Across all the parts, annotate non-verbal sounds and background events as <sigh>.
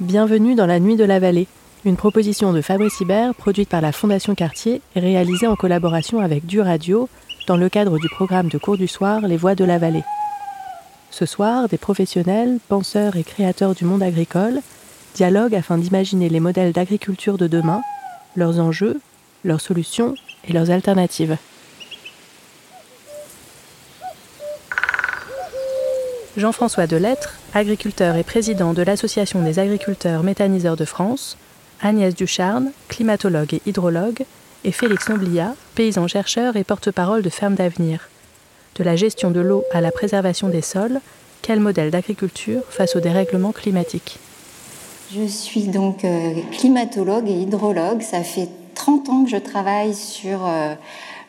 Bienvenue dans la Nuit de la Vallée, une proposition de Fabrice Hibert produite par la Fondation Cartier et réalisée en collaboration avec Du Radio dans le cadre du programme de cours du soir Les Voix de la Vallée. Ce soir, des professionnels, penseurs et créateurs du monde agricole dialoguent afin d'imaginer les modèles d'agriculture de demain, leurs enjeux, leurs solutions et leurs alternatives. Jean-François Delettre, agriculteur et président de l'Association des agriculteurs méthaniseurs de France, Agnès Ducharne, climatologue et hydrologue, et Félix Noblia, paysan chercheur et porte-parole de Ferme d'Avenir. De la gestion de l'eau à la préservation des sols, quel modèle d'agriculture face au dérèglement climatique Je suis donc euh, climatologue et hydrologue. Ça fait 30 ans que je travaille sur euh,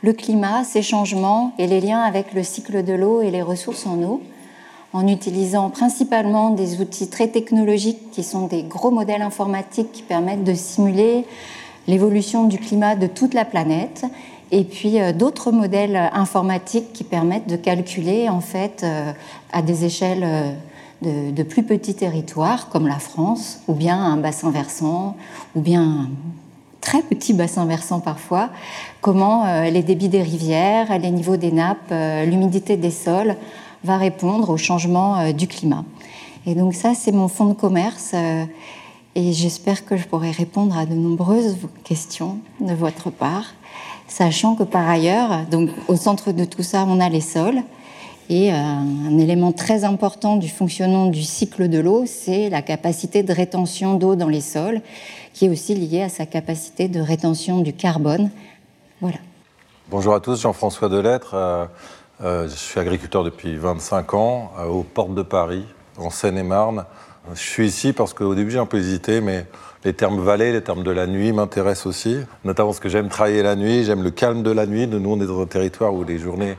le climat, ses changements et les liens avec le cycle de l'eau et les ressources en eau en utilisant principalement des outils très technologiques qui sont des gros modèles informatiques qui permettent de simuler l'évolution du climat de toute la planète. Et puis euh, d'autres modèles informatiques qui permettent de calculer en fait euh, à des échelles euh, de, de, plus petits territoires comme la France ou bien un bassin versant ou bien un très petit bassin versant parfois comment les débits des rivières, les niveaux des nappes, l'humidité des sols va répondre au changement euh, du climat. Et donc ça, c'est mon fonds de commerce euh, et j'espère que je pourrai répondre à de nombreuses questions de votre part, sachant que par ailleurs, donc au centre de tout ça, on a les sols. Et euh, un élément très important du fonctionnement du cycle de l'eau, c'est la capacité de rétention d'eau dans les sols, qui est aussi liée à sa capacité de rétention du carbone. Voilà. Bonjour à tous, Jean-François Delettre. Euh, je suis agriculteur depuis 25 ans, euh, aux portes de Paris, en Seine-et-Marne. Je suis ici parce qu'au début j'ai un peu hésité, mais les termes vallée, les termes de la nuit m'intéressent aussi, notamment parce que j'aime travailler la nuit, j'aime le calme de la nuit. Nous, on est dans un territoire où les journées,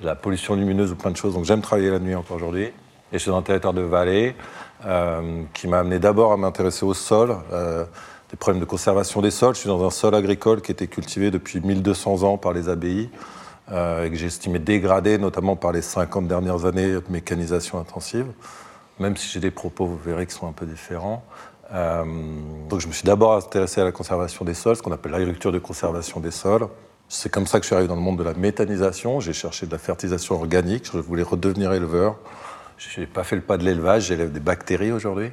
la pollution lumineuse ou plein de choses, donc j'aime travailler la nuit encore aujourd'hui. Et je suis dans un territoire de vallée euh, qui m'a amené d'abord à m'intéresser au sol, des problèmes de conservation des sols. Je suis dans un sol agricole qui était cultivé depuis 1200 ans par les abbayes. Euh, et que j'ai estimé dégradé, notamment par les 50 dernières années de mécanisation intensive. Même si j'ai des propos, vous verrez, qui sont un peu différents. Euh, donc je me suis d'abord intéressé à la conservation des sols, ce qu'on appelle l'agriculture de conservation des sols. C'est comme ça que je suis arrivé dans le monde de la méthanisation. J'ai cherché de la fertilisation organique. Je voulais redevenir éleveur. Je n'ai pas fait le pas de l'élevage. J'élève des bactéries aujourd'hui.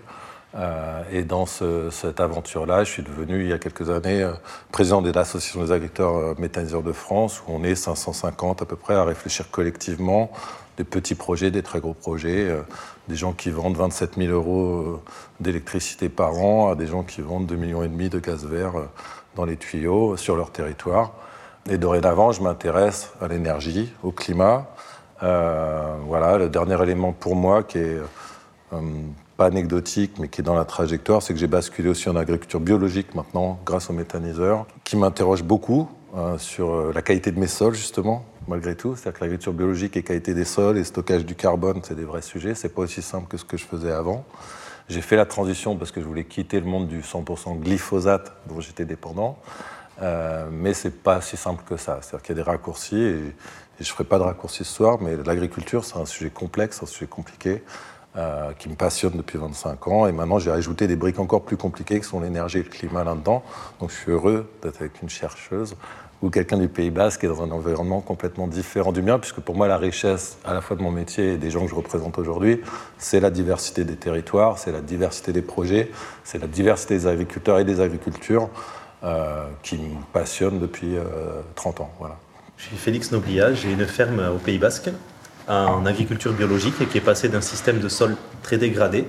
Euh, et dans cette aventure-là, je suis devenu, il y a quelques années, euh, président de l'Association des agriculteurs euh, méthaniseurs de France, où on est 550 à peu près à réfléchir collectivement des petits projets, des très gros projets, des gens qui vendent 27 000 euros d'électricité par an à des gens qui vendent 2,5 millions de gaz vert dans les tuyaux sur leur territoire. Et dorénavant, je m'intéresse à l'énergie, au climat. voilà, le dernier élément pour moi qui est pas anecdotique, mais qui est dans la trajectoire, c'est que j'ai basculé aussi en agriculture biologique maintenant, grâce aux méthaniseurs, qui m'interroge beaucoup euh, sur euh, la qualité de mes sols, justement, malgré tout. C'est-à-dire que l'agriculture biologique et qualité des sols et stockage du carbone, c'est des vrais sujets. C'est pas aussi simple que ce que je faisais avant. J'ai fait la transition parce que je voulais quitter le monde du 100% glyphosate dont j'étais dépendant. Euh, mais c'est pas si simple que ça. C'est-à-dire qu'il y a des raccourcis et, et je ferai pas de raccourcis ce soir, mais l'agriculture, c'est un sujet complexe, un sujet compliqué. Euh, qui me passionne depuis 25 ans. Et maintenant, j'ai ajouté des briques encore plus compliquées qui sont l'énergie et le climat là-dedans. Donc, je suis heureux d'être avec une chercheuse ou quelqu'un du Pays Basque qui est dans un environnement complètement différent du mien, puisque pour moi, la richesse à la fois de mon métier et des gens que je représente aujourd'hui, c'est la diversité des territoires, c'est la diversité des projets, c'est la diversité des agriculteurs et des agricultures euh, qui me passionnent depuis 30 euh, ans. Voilà. Je suis Félix Noblia, j'ai une ferme au Pays Basque en agriculture biologique et qui est passé d'un système de sol très dégradé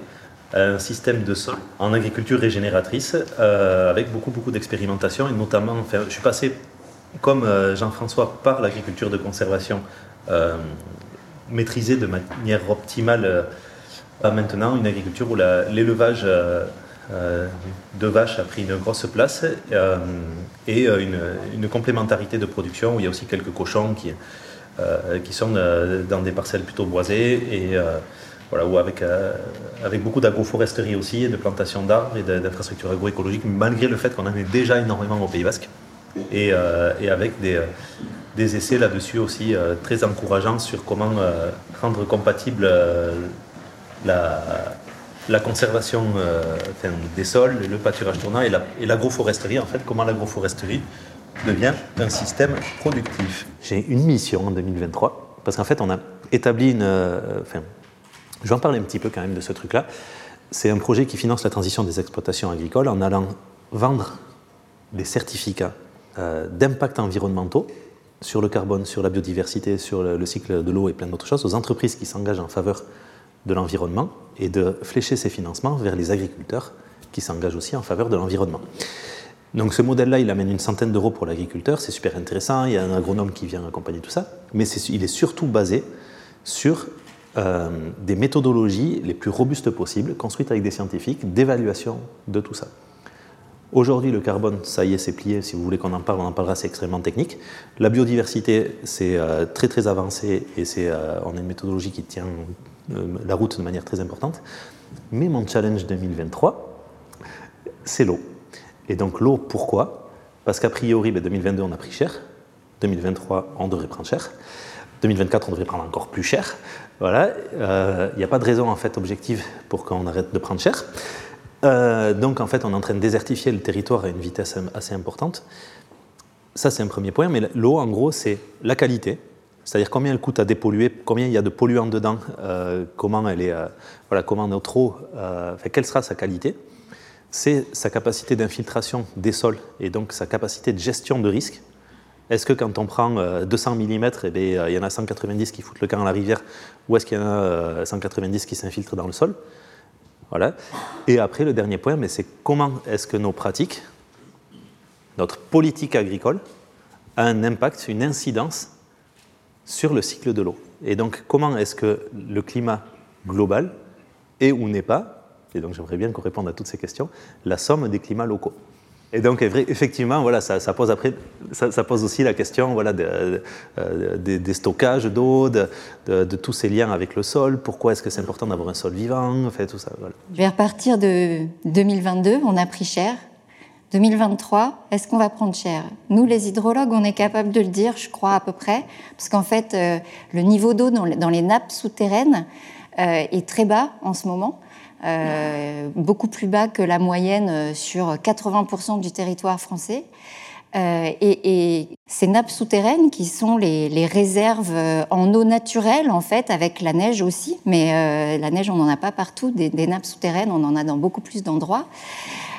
à un système de sol en agriculture régénératrice euh, avec beaucoup beaucoup d'expérimentation et notamment je suis passé comme euh, Jean-François par l'agriculture de conservation euh, maîtrisée de manière optimale à maintenant une agriculture où l'élevage de vaches a pris une grosse place et une, complémentarité de production où il y a aussi quelques cochons qui qui sont euh, dans des parcelles plutôt boisées et euh, voilà, ou avec, avec beaucoup d'agroforesterie aussi, et de plantation d'arbres et d'infrastructures agroécologiques, malgré le fait qu'on en ait déjà énormément au Pays Basque, et, et avec des, des essais là-dessus aussi très encourageants sur comment rendre compatible la, la conservation des sols, le pâturage tournant et l'agroforesterie, en fait, comment l'agroforesterie devient un système productif. J'ai une mission en 2023, parce qu'en fait, on a établi une. enfin, je vais en parler un petit peu quand même de ce truc-là. C'est un projet qui finance la transition des exploitations agricoles en allant vendre des certificats d'impact environnementaux sur le carbone, sur la biodiversité, sur le, cycle de l'eau et plein d'autres choses, aux entreprises qui s'engagent en faveur de l'environnement et de flécher ces financements vers les agriculteurs qui s'engagent aussi en faveur de l'environnement. Donc ce modèle-là, il amène une centaine d'euros pour l'agriculteur, c'est super intéressant, il y a un agronome qui vient accompagner tout ça, mais il est surtout basé sur euh, des méthodologies les plus robustes possibles, construites avec des scientifiques, d'évaluation de tout ça. Aujourd'hui, le carbone, ça y est, c'est plié. Si vous voulez qu'on en parle, on en parlera, c'est extrêmement technique. La biodiversité, c'est euh, très très avancé et euh, on a une méthodologie qui tient la route de manière très importante. Mais mon challenge 2023, c'est l'eau. Et donc l'eau, pourquoi? Parce qu'a priori, 2022, ben, on a pris cher. 2023, on devrait prendre cher. 2024, on devrait prendre encore plus cher. Voilà, il n'y a pas de raison en fait objective pour qu'on arrête de prendre cher. Euh, donc en fait, on est en train de désertifier le territoire à une vitesse assez importante. Ça, c'est un premier point. Mais l'eau, en gros, c'est la qualité. C'est-à-dire combien elle coûte à dépolluer, combien il y a de polluants dedans, euh, comment elle est, euh, voilà, comment notre eau, quelle sera sa qualité. C'est sa capacité d'infiltration des sols et donc sa capacité de gestion de risque. Est-ce que quand on prend 200 mm, il y en a 190 qui foutent le camp à la rivière, ou est-ce qu'il y en a 190 qui s'infiltrent dans le sol? Voilà. Et après, le dernier point, mais c'est comment est-ce que nos pratiques, notre politique agricole, a un impact, une incidence sur le cycle de l'eau? Et donc, comment est-ce que le climat global est ou n'est pas, et donc j'aimerais bien qu'on réponde à toutes ces questions, la somme des climats locaux. Et donc, effectivement, voilà, ça, pose, aussi la question voilà, euh, des stockages d'eau, de, tous ces liens avec le sol. Pourquoi est-ce que c'est important d'avoir un sol vivant? Fait, tout ça, Je vais repartir de 2022, on a pris cher. 2023, est-ce qu'on va prendre cher? Nous, les hydrologues, on est capable de le dire, je crois à peu près, parce qu'en fait, euh, le niveau d'eau dans, les nappes souterraines euh, est très bas en ce moment. Euh, beaucoup plus bas que la moyenne euh, sur 80% du territoire français. Euh, et, ces nappes souterraines qui sont les, réserves en eau naturelle, en fait, avec la neige aussi, mais la neige, on n'en a pas partout, des, nappes souterraines, on en a dans beaucoup plus d'endroits.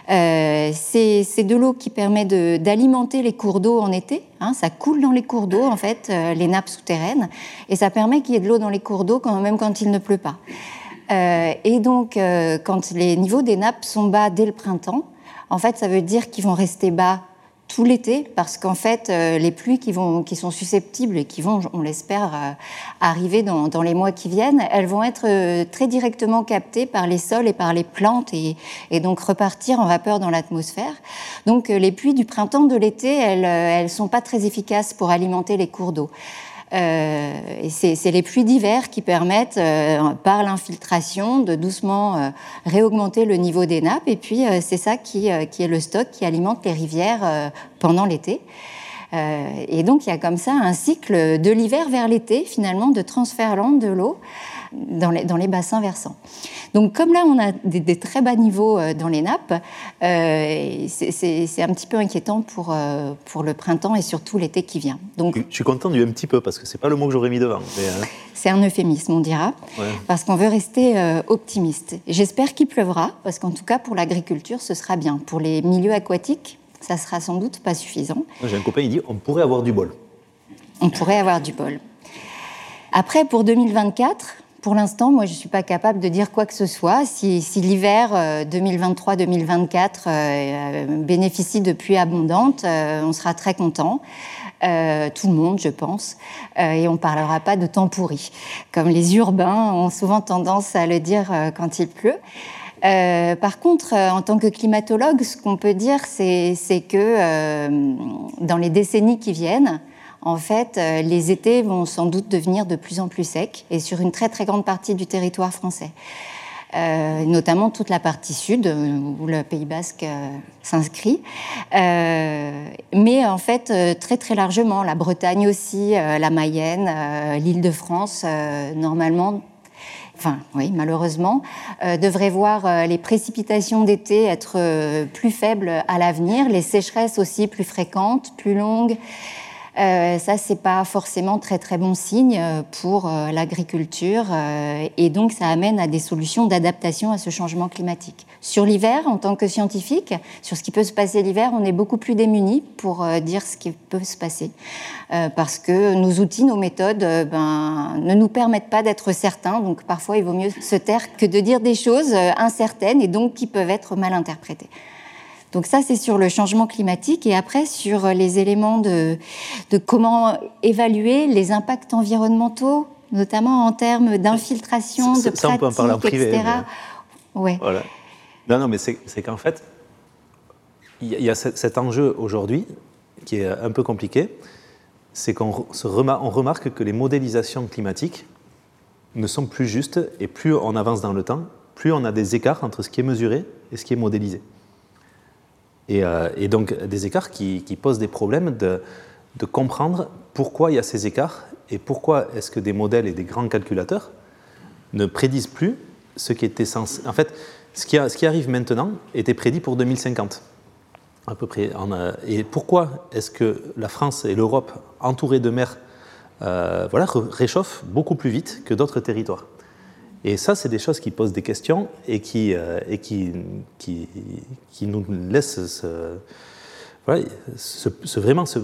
c'est de l'eau qui permet d'alimenter les cours d'eau en été. Hein, ça coule dans les cours d'eau, en fait, les nappes souterraines, et ça permet qu'il y ait de l'eau dans les cours d'eau quand même quand il ne pleut pas. Euh, et donc, euh, quand les niveaux des nappes sont bas dès le printemps, en fait, ça veut dire qu'ils vont rester bas tout l'été, parce qu'en fait, euh, les pluies qui, vont, qui sont susceptibles et qui vont, on l'espère, arriver dans, dans, les mois qui viennent, elles vont être très directement captées par les sols et par les plantes et, et donc repartir en vapeur dans l'atmosphère. Donc, les pluies du printemps, de l'été, elles ne sont pas très efficaces pour alimenter les cours d'eau. Euh, c'est les pluies d'hiver qui permettent, euh, par l'infiltration, de doucement euh, réaugmenter le niveau des nappes. Et puis, c'est ça qui, qui, est le stock qui alimente les rivières pendant l'été. Et donc, il y a comme ça un cycle de l'hiver vers l'été, finalement, de transfert lent de l'eau dans les, dans les bassins versants. Donc comme là, on a des, très bas niveaux euh, dans les nappes, euh, c'est un petit peu inquiétant pour, euh, pour le printemps et surtout l'été qui vient. Donc, je suis content du un petit peu parce que c'est pas le mot que j'aurais mis devant. C'est un euphémisme, on dira, parce qu'on veut rester optimiste. J'espère qu'il pleuvra, parce qu'en tout cas pour l'agriculture, ce sera bien. Pour les milieux aquatiques, ça sera sans doute pas suffisant. J'ai un copain, il dit on pourrait avoir du bol. On pourrait avoir du bol. Après, pour 2024, pour l'instant, moi, je ne suis pas capable de dire quoi que ce soit. Si, l'hiver 2023-2024 euh, euh, bénéficie de pluies abondantes, euh, on sera très content. tout le monde, je pense, et on ne parlera pas de temps pourri, comme les urbains ont souvent tendance à le dire quand il pleut. Par contre, en tant que climatologue, ce qu'on peut dire, c'est que dans les décennies qui viennent, en fait, euh, les étés vont sans doute devenir de plus en plus secs et sur une très très grande partie du territoire français. Euh, notamment toute la partie sud euh, où le Pays basque s'inscrit. mais en fait, très très largement, la Bretagne aussi, la Mayenne, l'île de France, normalement. Enfin oui, malheureusement, devrait voir les précipitations d'été être plus faibles à l'avenir, les sécheresses aussi plus fréquentes, plus longues. Euh, ça, c'est pas forcément très très bon signe euh, pour euh, l'agriculture et donc ça amène à des solutions d'adaptation à ce changement climatique. Sur l'hiver, en tant que scientifique, sur ce qui peut se passer l'hiver, on est beaucoup plus démunis pour dire ce qui peut se passer parce que nos outils, nos méthodes, ben, ne nous permettent pas d'être certains. Donc parfois, il vaut mieux se taire que de dire des choses incertaines et donc qui peuvent être mal interprétées. Donc ça, c'est sur le changement climatique. Et après, sur les éléments de, comment évaluer les impacts environnementaux, notamment en termes d'infiltration, de pratiques, etc. Ouais. Voilà. Non, non, mais c'est qu'en fait, il y a cet enjeu aujourd'hui qui est un peu compliqué, c'est qu'on remarque que les modélisations climatiques ne sont plus justes et plus on avance dans le temps, plus on a des écarts entre ce qui est mesuré et ce qui est modélisé. Euh, et, donc des écarts qui, posent des problèmes de, comprendre pourquoi il y a ces écarts et pourquoi est-ce que des modèles et des grands calculateurs ne prédisent plus ce qui était censé. En fait, ce qui, arrive maintenant était prédit pour 2050, à peu près. Et pourquoi est-ce que la France et l'Europe, entourées de mer, euh, voilà, réchauffent beaucoup plus vite que d'autres territoires? Et ça, c'est des choses qui posent des questions et qui, euh, et qui, qui, nous laissent se, voilà, vraiment se,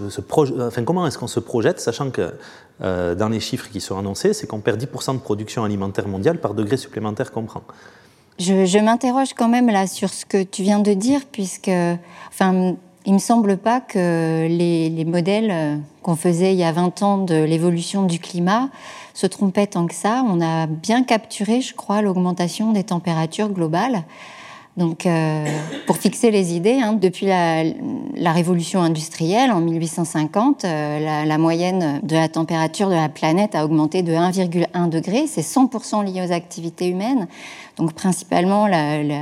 enfin, comment est-ce qu'on se projette, sachant que euh, dans les chiffres qui sont annoncés, c'est qu'on perd 10% de production alimentaire mondiale par degré supplémentaire qu'on prend. Je, je m'interroge quand même là sur ce que tu viens de dire, puisque, enfin, il me semble pas que les, les modèles euh, qu'on faisait il y a 20 ans de l'évolution du climat se trompait tant que ça. On a bien capturé, je crois, l'augmentation des températures globales. Donc, euh, pour fixer les idées, hein, depuis la, révolution industrielle en 1850, euh, la, moyenne de la température de la planète a augmenté de 1,1 degré. C'est 100% lié aux activités humaines. Donc, principalement, la, les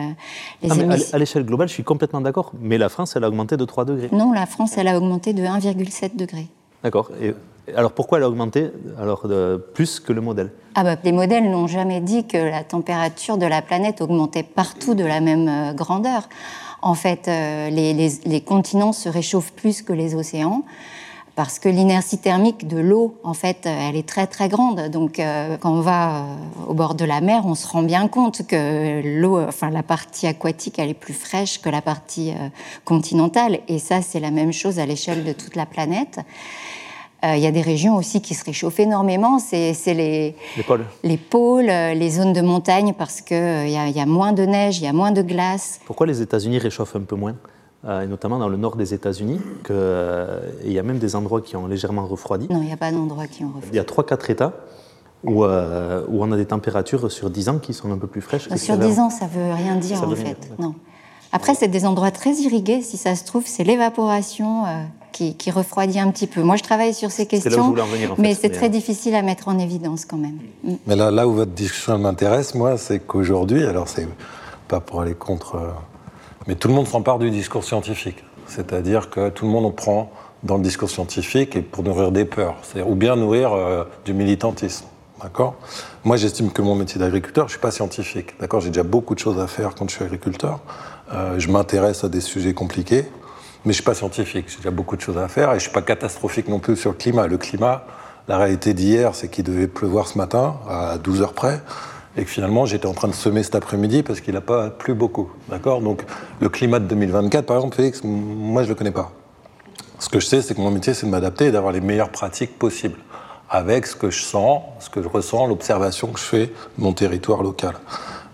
ah, émissions... À l'échelle globale, je suis complètement d'accord. Mais la France, elle a augmenté de 3 degrés. Non, la France, elle a augmenté de 1,7 degré. D'accord. Et alors pourquoi elle a augmenté alors, plus que le modèle? Ah bah, Les modèles n'ont jamais dit que la température de la planète augmentait partout de la même euh, grandeur. En fait, euh, les, continents se réchauffent plus que les océans parce que l'inertie thermique de l'eau, en fait, elle est très très grande. Donc, euh, quand on va au bord de la mer, on se rend bien compte que l'eau, enfin la partie aquatique, elle est plus fraîche que la partie continentale. Et ça, c'est la même chose à l'échelle de toute la planète. Euh, il y a des régions aussi qui se réchauffent énormément. C'est les, les pôles, les, pôles, euh, les zones de montagne, parce qu'il euh, y, y, a moins de neige, il y a moins de glace. Pourquoi les États-Unis réchauffent un peu moins et notamment dans le nord des États-Unis, il y a même des endroits qui ont légèrement refroidi? Non, il n'y a pas d'endroits qui ont refroidi. Il y a 3-4 États où, où, on a des températures sur 10 ans qui sont un peu plus fraîches. sur 10 ans, ça ne veut rien dire en fait. Non. Après, c'est des endroits très irrigués, si ça se trouve, c'est l'évaporation qui, refroidit un petit peu. Moi, je travaille sur ces questions, mais c'est très difficile à mettre en évidence quand même. Mm. Mais là, là où votre discussion m'intéresse, moi, c'est qu'aujourd'hui, alors c'est pas pour aller contre, euh, mais tout le monde s'empare du discours scientifique. C'est-à-dire que tout le monde en prend dans le discours scientifique et pour nourrir des peurs, ou bien nourrir euh, du militantisme. D'accord? Moi, j'estime que mon métier d'agriculteur, je ne suis pas scientifique. D'accord? J'ai déjà beaucoup de choses à faire quand je suis agriculteur. Euh, je m'intéresse à des sujets compliqués. Mais je ne suis pas scientifique, j'ai déjà beaucoup de choses à faire et je ne suis pas catastrophique non plus sur le climat. Le climat, la réalité d'hier, c'est qu'il devait pleuvoir ce matin, à 12 heures près, et que finalement j'étais en train de semer cet après-midi parce qu'il n'a pas plu beaucoup. D'accord? Donc le climat de 2024, par exemple, Félix, moi je ne le connais pas. Ce que je sais, c'est que mon métier, c'est de m'adapter et d'avoir les meilleures pratiques possibles, avec ce que je sens, ce que je ressens, l'observation que je fais de mon territoire local.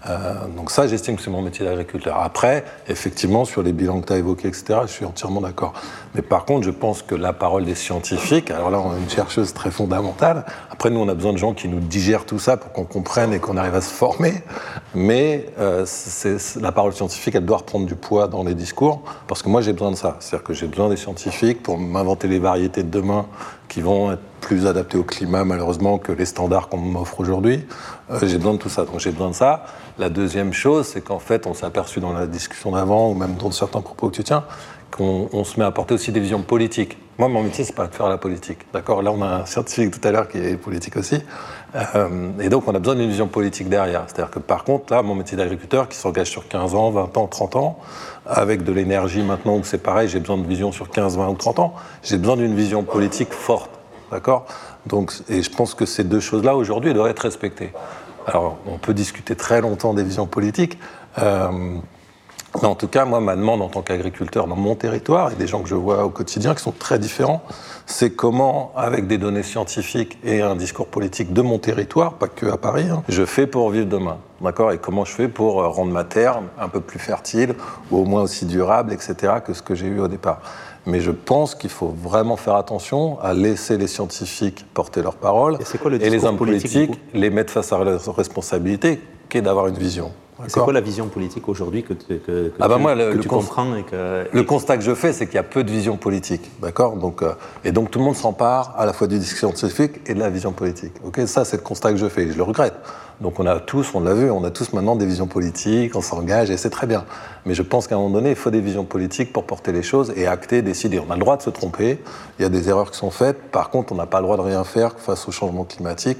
Euh, donc ça, j'estime que c'est mon métier d'agriculteur. Après, effectivement, sur les bilans que tu as évoqués, etc., je suis entièrement d'accord. Mais par contre, je pense que la parole des scientifiques, alors là, on a une chercheuse très fondamentale. Après, nous, on a besoin de gens qui nous digèrent tout ça pour qu'on comprenne et qu'on arrive à se former. Mais euh, la parole scientifique, elle doit reprendre du poids dans les discours, parce que moi, j'ai besoin de ça. C'est-à-dire que j'ai besoin des scientifiques pour m'inventer les variétés de demain qui vont être plus adaptées au climat, malheureusement, que les standards qu'on m'offre aujourd'hui. Euh, j'ai besoin de tout ça. Donc j'ai besoin de ça. La deuxième chose, c'est qu'en fait, on s'est aperçu dans la discussion d'avant, ou même dans certains propos que tu tiens, qu'on se met à porter aussi des visions politiques. Moi, mon métier, c'est pas de faire la politique. D'accord? Là, on a un scientifique tout à l'heure qui est politique aussi. Euh, et donc, on a besoin d'une vision politique derrière. C'est-à-dire que, par contre, là, mon métier d'agriculteur, qui s'engage sur 15 ans, 20 ans, 30 ans, avec de l'énergie maintenant où c'est pareil, j'ai besoin de vision sur 15, 20 ou 30 ans, j'ai besoin d'une vision politique forte. D'accord? Et je pense que ces deux choses-là, aujourd'hui, doivent être respectées. Alors, on peut discuter très longtemps des visions politiques. Euh, mais en tout cas, moi, ma demande en tant qu'agriculteur dans mon territoire et des gens que je vois au quotidien qui sont très différents, c'est comment, avec des données scientifiques et un discours politique de mon territoire, pas que à Paris, hein, je fais pour vivre demain. D'accord? Et comment je fais pour euh, rendre ma terre un peu plus fertile ou au moins aussi durable, etc., que ce que j'ai eu au départ. Mais je pense qu'il faut vraiment faire attention à laisser les scientifiques porter leurs paroles et, les hommes politiques les mettre face à leurs responsabilités, qui est d'avoir une vision. C'est quoi la vision politique aujourd'hui que, que, ah bah moi, le, tu comprends et que... Le constat que je fais, c'est qu'il y a peu de vision politique, d'accord? Donc, euh, Et donc tout le monde s'empare à la fois du discours scientifique et de la vision politique. Ok, ça c'est le constat que je fais, je le regrette. Donc on a tous, on l'a vu, on a tous maintenant des visions politiques, on s'engage et c'est très bien. Mais je pense qu'à un moment donné, il faut des visions politiques pour porter les choses et acter, décider. On a le droit de se tromper, il y a des erreurs qui sont faites. Par contre, on n'a pas le droit de rien faire face au changement climatique.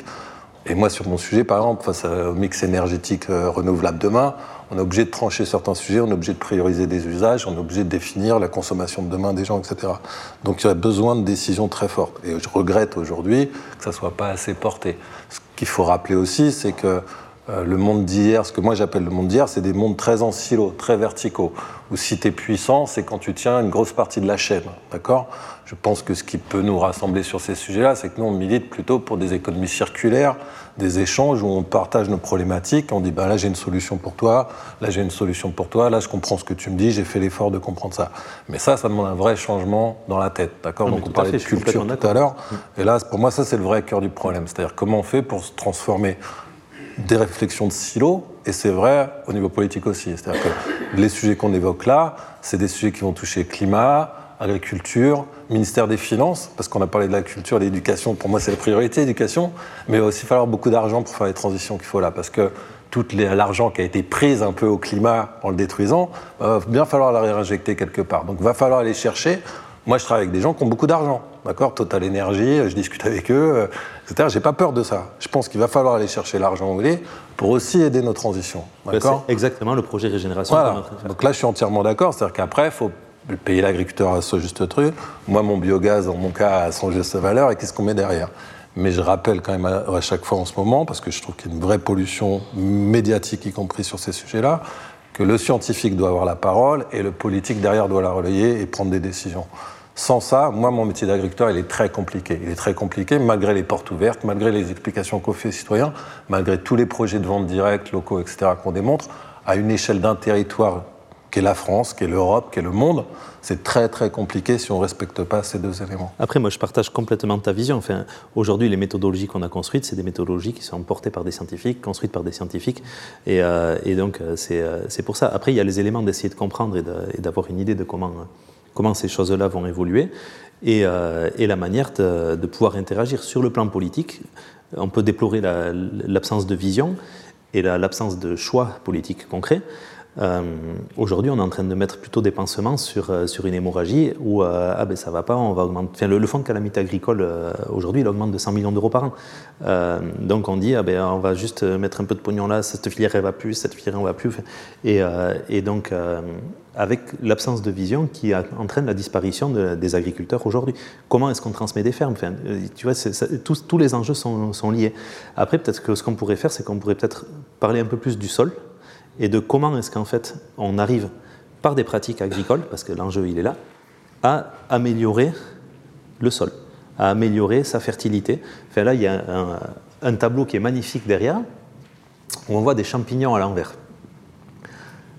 Et moi, sur mon sujet, par exemple, face au mix énergétique euh, renouvelable demain, on est obligé de trancher certains sujets, on est obligé de prioriser des usages, on est obligé de définir la consommation de demain des gens, etc. Donc il y a besoin de décisions très fortes. Et je regrette aujourd'hui que ça ne soit pas assez porté. Ce qu'il faut rappeler aussi, c'est que euh, le monde d'hier, ce que moi j'appelle le monde d'hier, c'est des mondes très en silo, très verticaux. Où si tu es puissant, c'est quand tu tiens une grosse partie de la chaîne. D'accord? Je pense que ce qui peut nous rassembler sur ces sujets-là, c'est que nous, on milite plutôt pour des économies circulaires, des échanges où on partage nos problématiques. On dit bah, là, j'ai une solution pour toi, là, j'ai une solution pour toi, là, je comprends ce que tu me dis, j'ai fait l'effort de comprendre ça. Mais ça, ça demande un vrai changement dans la tête. D'accord? Donc, on parlait de culture tout à l'heure. Et là, pour moi, ça, c'est le vrai cœur du problème. C'est-à-dire comment on fait pour se transformer des réflexions de silo, et c'est vrai au niveau politique aussi. C'est-à-dire que les sujets qu'on évoque là, c'est des sujets qui vont toucher climat, agriculture, ministère des Finances, parce qu'on a parlé de la culture, de l'éducation, pour moi c'est la priorité, l'éducation, mais il va aussi falloir beaucoup d'argent pour faire les transitions qu'il faut là, parce que tout l'argent qui a été pris un peu au climat en le détruisant, va bien falloir la réinjecter quelque part. Donc il va falloir aller chercher. Moi je travaille avec des gens qui ont beaucoup d'argent, d'accord Total Énergie, je discute avec eux, euh, etc. J'ai pas peur de ça. Je pense qu'il va falloir aller chercher l'argent est pour aussi aider nos transitions. D'accord C'est exactement le projet régénération. Voilà. Donc là je suis entièrement d'accord, c'est-à-dire qu'après il faut payer l'agriculteur à ce juste truc, moi mon biogaz, dans mon cas, à son juste valeur, et qu'est-ce qu'on met derrière? Mais je rappelle quand même à, chaque fois en ce moment, parce que je trouve qu'il y a une vraie pollution médiatique, y compris sur ces sujets-là, que le scientifique doit avoir la parole et le politique derrière doit la relayer et prendre des décisions. Sans ça, moi, mon métier d'agriculteur, il est très compliqué. Il est très compliqué, malgré les portes ouvertes, malgré les explications qu'on fait aux citoyens, malgré tous les projets de vente directe, locaux, etc., qu'on démontre, à une échelle d'un territoire qu'est la France, qu'est l'Europe, qu'est le monde, c'est très très compliqué si on ne respecte pas ces deux éléments. Après, moi je partage complètement ta vision. Enfin, Aujourd'hui, les méthodologies qu'on a construites, c'est des méthodologies qui sont portées par des scientifiques, construites par des scientifiques. Et, euh, donc, euh, euh, c'est pour ça. Après, il y a les éléments d'essayer de comprendre et d'avoir une idée de comment, comment ces choses-là vont évoluer et, et la manière de, de, pouvoir interagir. Sur le plan politique, on peut déplorer l'absence de vision et l'absence de choix politique concret. Euh, aujourd'hui, on est en train de mettre plutôt des pansements sur, euh, sur une hémorragie où euh, ah ben ça va pas, on va augmenter. Le, fonds de calamité agricole aujourd'hui, il augmente de 100 millions d'euros par an. donc on dit ah ben on va juste mettre un peu de pognon là, cette filière elle va plus, cette filière elle va plus. Et, donc avec l'absence de vision qui entraîne la disparition des agriculteurs aujourd'hui. Comment est-ce qu'on transmet des fermes? Tu vois, tous, tous, les enjeux sont liés. Après, peut-être que ce qu'on pourrait faire, c'est qu'on pourrait peut-être parler un peu plus du sol et de comment est-ce qu'en fait on arrive par des pratiques agricoles, parce que l'enjeu il est là, à améliorer le sol, à améliorer sa fertilité. Enfin, là, il y a un, tableau qui est magnifique derrière, où on voit des champignons à l'envers.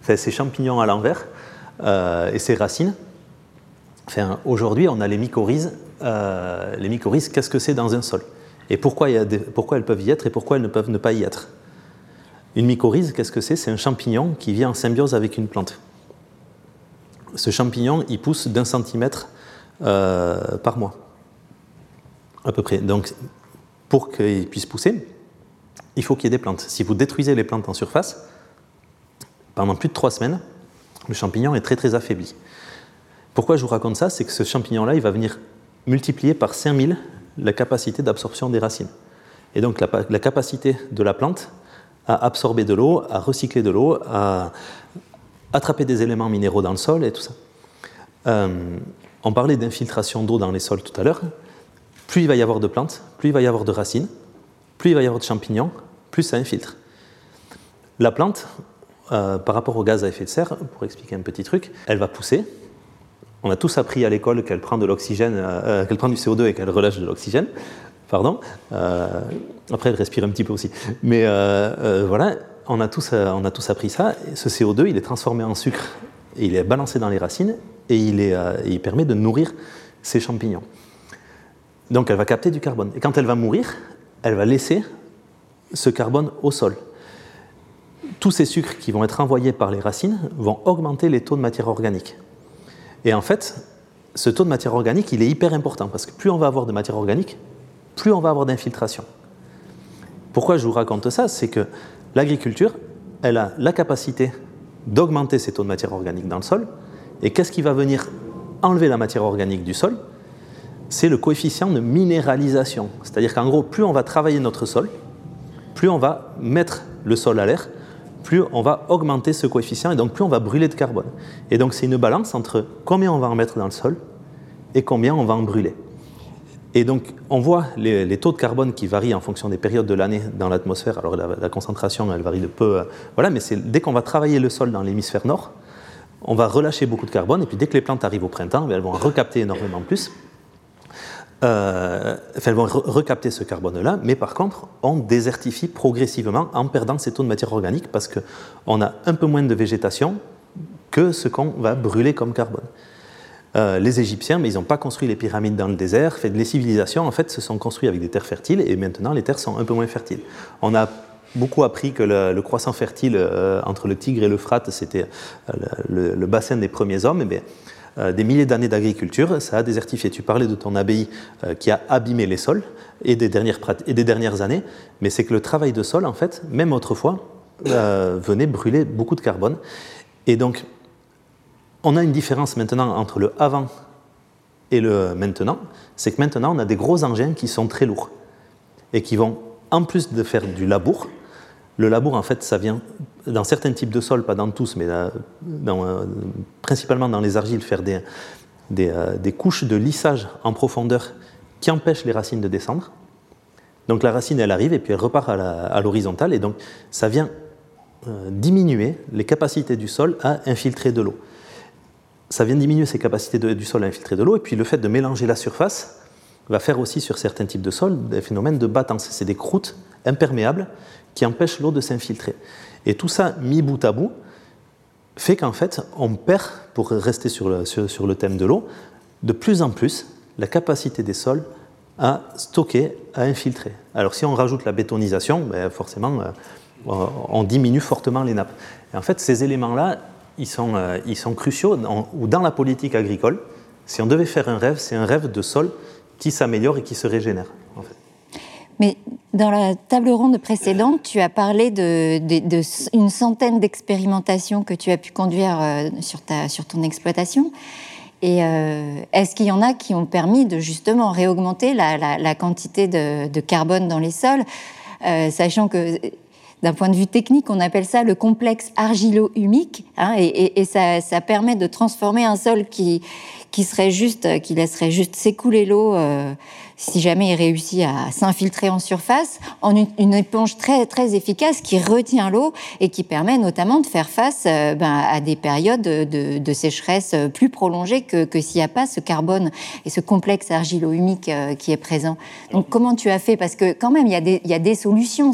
Enfin, ces champignons à l'envers euh, et ces racines, enfin, aujourd'hui, on a les mycorhizes. Euh, les mycorhizes, qu'est-ce que c'est dans un sol? Et pourquoi, pourquoi elles peuvent y être et pourquoi elles ne peuvent ne pas y être? Une mycorhize, qu'est-ce que c'est? C'est un champignon qui vit en symbiose avec une plante. Ce champignon, il pousse d'un centimètre euh, par mois, à peu près. Donc, pour qu'il puisse pousser, il faut qu'il y ait des plantes. Si vous détruisez les plantes en surface, pendant plus de trois semaines, le champignon est très très affaibli. Pourquoi je vous raconte ça? C'est que ce champignon-là, il va venir multiplié par 5000 la capacité d'absorption des racines. Et donc la, capacité de la plante à absorber de l'eau, à recycler de l'eau, à attraper des éléments minéraux dans le sol et tout ça. Euh, on parlait d'infiltration d'eau dans les sols tout à l'heure. Plus il va y avoir de plantes, plus il va y avoir de racines, plus il va y avoir de champignons, plus ça infiltre. La plante, euh, par rapport au gaz à effet de serre, pour expliquer un petit truc, elle va pousser. On a tous appris à l'école qu'elle prend de l'oxygène, euh, qu'elle prend du CO2 et qu'elle relâche de l'oxygène. Pardon. après, elle respire un petit peu aussi. Mais voilà, on a, tous, on a tous appris ça. Ce CO2, il est transformé en sucre il est balancé dans les racines et il, euh, il permet de nourrir ces champignons. Donc elle va capter du carbone. Et quand elle va mourir, elle va laisser ce carbone au sol. Tous ces sucres qui vont être envoyés par les racines vont augmenter les taux de matière organique. Et en fait, ce taux de matière organique, il est hyper important parce que plus on va avoir de matière organique, plus on va avoir d'infiltration. Pourquoi je vous raconte ça C'est que l'agriculture, elle a la capacité d'augmenter ces taux de matière organique dans le sol, et qu'est-ce qui va venir enlever la matière organique du sol? C'est le coefficient de minéralisation. C'est-à-dire qu'en gros, plus on va travailler notre sol, plus on va mettre le sol à l'air, plus on va augmenter ce coefficient et donc plus on va brûler de carbone. Et donc c'est une balance entre combien on va en mettre dans le sol et combien on va en brûler. Et donc on voit les, taux de carbone qui varient en fonction des périodes de l'année dans l'atmosphère. Alors la, concentration, elle varie de peu. Euh, voilà, mais dès qu'on va travailler le sol dans l'hémisphère nord, on va relâcher beaucoup de carbone, et puis dès que les plantes arrivent au printemps, elles vont recapter énormément plus. Euh, elles vont recapter ce carbone-là, mais par contre, on désertifie progressivement en perdant ces taux de matière organique parce qu'on a un peu moins de végétation que ce qu'on va brûler comme carbone. Euh, les Égyptiens, mais ils n'ont pas construit les pyramides dans le désert. Les civilisations, en fait, se sont construites avec des terres fertiles, et maintenant les terres sont un peu moins fertiles. On a beaucoup appris que le, croissant fertile euh, entre le Tigre et l'Euphrate, c'était euh, le, bassin des premiers hommes. Et eh des milliers d'années d'agriculture, ça a désertifié. Tu parlais de ton abbaye qui a abîmé les sols et des dernières, et des dernières années, mais c'est que le travail de sol, en fait, même autrefois, venait brûler beaucoup de carbone. Et donc, on a une différence maintenant entre le avant et le maintenant, c'est que maintenant, on a des gros engins qui sont très lourds et qui vont, en plus de faire du labour, le labour, en fait, ça vient dans certains types de sols, pas dans tous, mais euh, principalement dans les argiles, faire des, euh, des, couches de lissage en profondeur qui empêchent les racines de descendre. Donc la racine, elle arrive et puis elle repart à l'horizontale, et donc ça vient euh, diminuer les capacités du sol à infiltrer de l'eau. Ça vient diminuer ces capacités du sol à infiltrer de l'eau, et puis le fait de mélanger la surface va faire aussi sur certains types de sols des phénomènes de battance. C'est des croûtes imperméables qui empêche l'eau de s'infiltrer. Et tout ça, mis bout à bout, fait qu'en fait, on perd, pour rester sur le, sur, le thème de l'eau, de plus en plus la capacité des sols à stocker, à infiltrer. Alors si on rajoute la bétonisation, ben forcément, euh, on diminue fortement les nappes. Et en fait, ces éléments-là, ils sont, euh, ils sont cruciaux dans, ou dans la politique agricole. Si on devait faire un rêve, c'est un rêve de sol qui s'améliore et qui se régénère. En fait. Mais dans la table ronde précédente, tu as parlé de, centaine d'expérimentations que tu as pu conduire euh, sur, ta, sur ton exploitation. Et euh, est-ce qu'il y en a qui ont permis de justement réaugmenter la, quantité de, carbone dans les sols, sachant que d'un point de vue technique, on appelle ça le complexe argilo-humique, hein, et, ça, ça, permet de transformer un sol qui, qui serait juste, qui laisserait juste s'écouler l'eau si jamais il réussit à s'infiltrer en surface, en une, éponge très, très efficace qui retient l'eau et qui permet notamment de faire face euh, ben, à des périodes de, sécheresse plus prolongées que, que s'il n'y a pas ce carbone et ce complexe argilo-humique euh, qui est présent. Donc comment tu as fait? Parce que quand même, il y a des, solutions.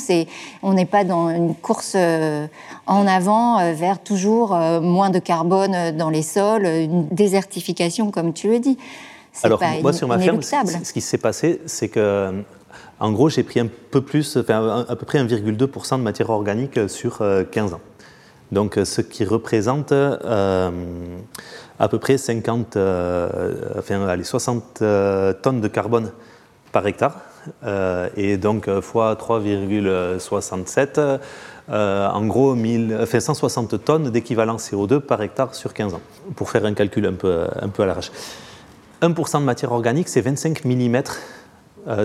On n'est pas dans une course euh, en avant vers toujours moins de carbone dans les sols, une désertification comme tu le dis. Alors, moi, sur ma ferme, ce qui s'est passé, c'est que, en gros, j'ai pris un peu plus, enfin, à peu près 1,2% de matière organique sur 15 euh, ans. Donc, ce qui représente euh, à peu près 50, euh, enfin, allez, 60 tonnes de carbone par hectare. et donc, fois 3,67, en gros, 1000, enfin, 160 tonnes d'équivalent CO2 par hectare sur 15 ans, pour faire un calcul un peu, peu à l'arrache. 1% de matière organique, c'est 25 mm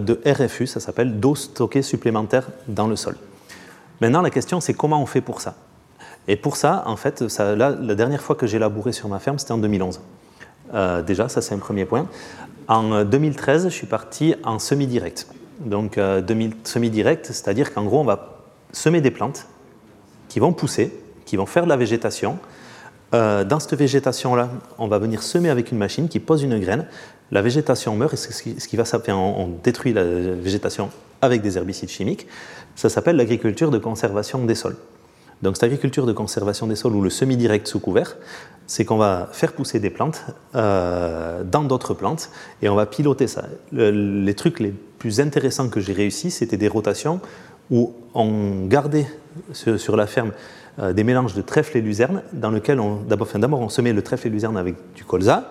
de RFU, ça s'appelle d'eau stockée supplémentaire dans le sol. Maintenant, la question, c'est comment on fait pour ça? Et pour ça, en fait, la dernière fois que j'ai labouré sur ma ferme, c'était en 2011. Euh, déjà, ça c'est un premier point. En 2013, je suis parti en semi-direct. Donc, euh, semi-direct, c'est-à-dire qu'en gros, on va semer des plantes qui vont pousser, qui vont faire de la végétation. Euh, dans cette végétation-là, on va venir semer avec une machine qui pose une graine. La végétation meurt et ce qui, va s'appeler, on détruit la végétation avec des herbicides chimiques. Ça s'appelle l'agriculture de conservation des sols. Donc cette agriculture de conservation des sols ou le semi-direct sous couvert, c'est qu'on va faire pousser des plantes euh, dans d'autres plantes et on va piloter ça. les trucs les plus intéressants que j'ai réussi, c'était des rotations où on gardait sur, la ferme euh, des mélanges de trèfle et luzerne, dans lequel d'abord, on semait le trèfle et luzerne avec du colza,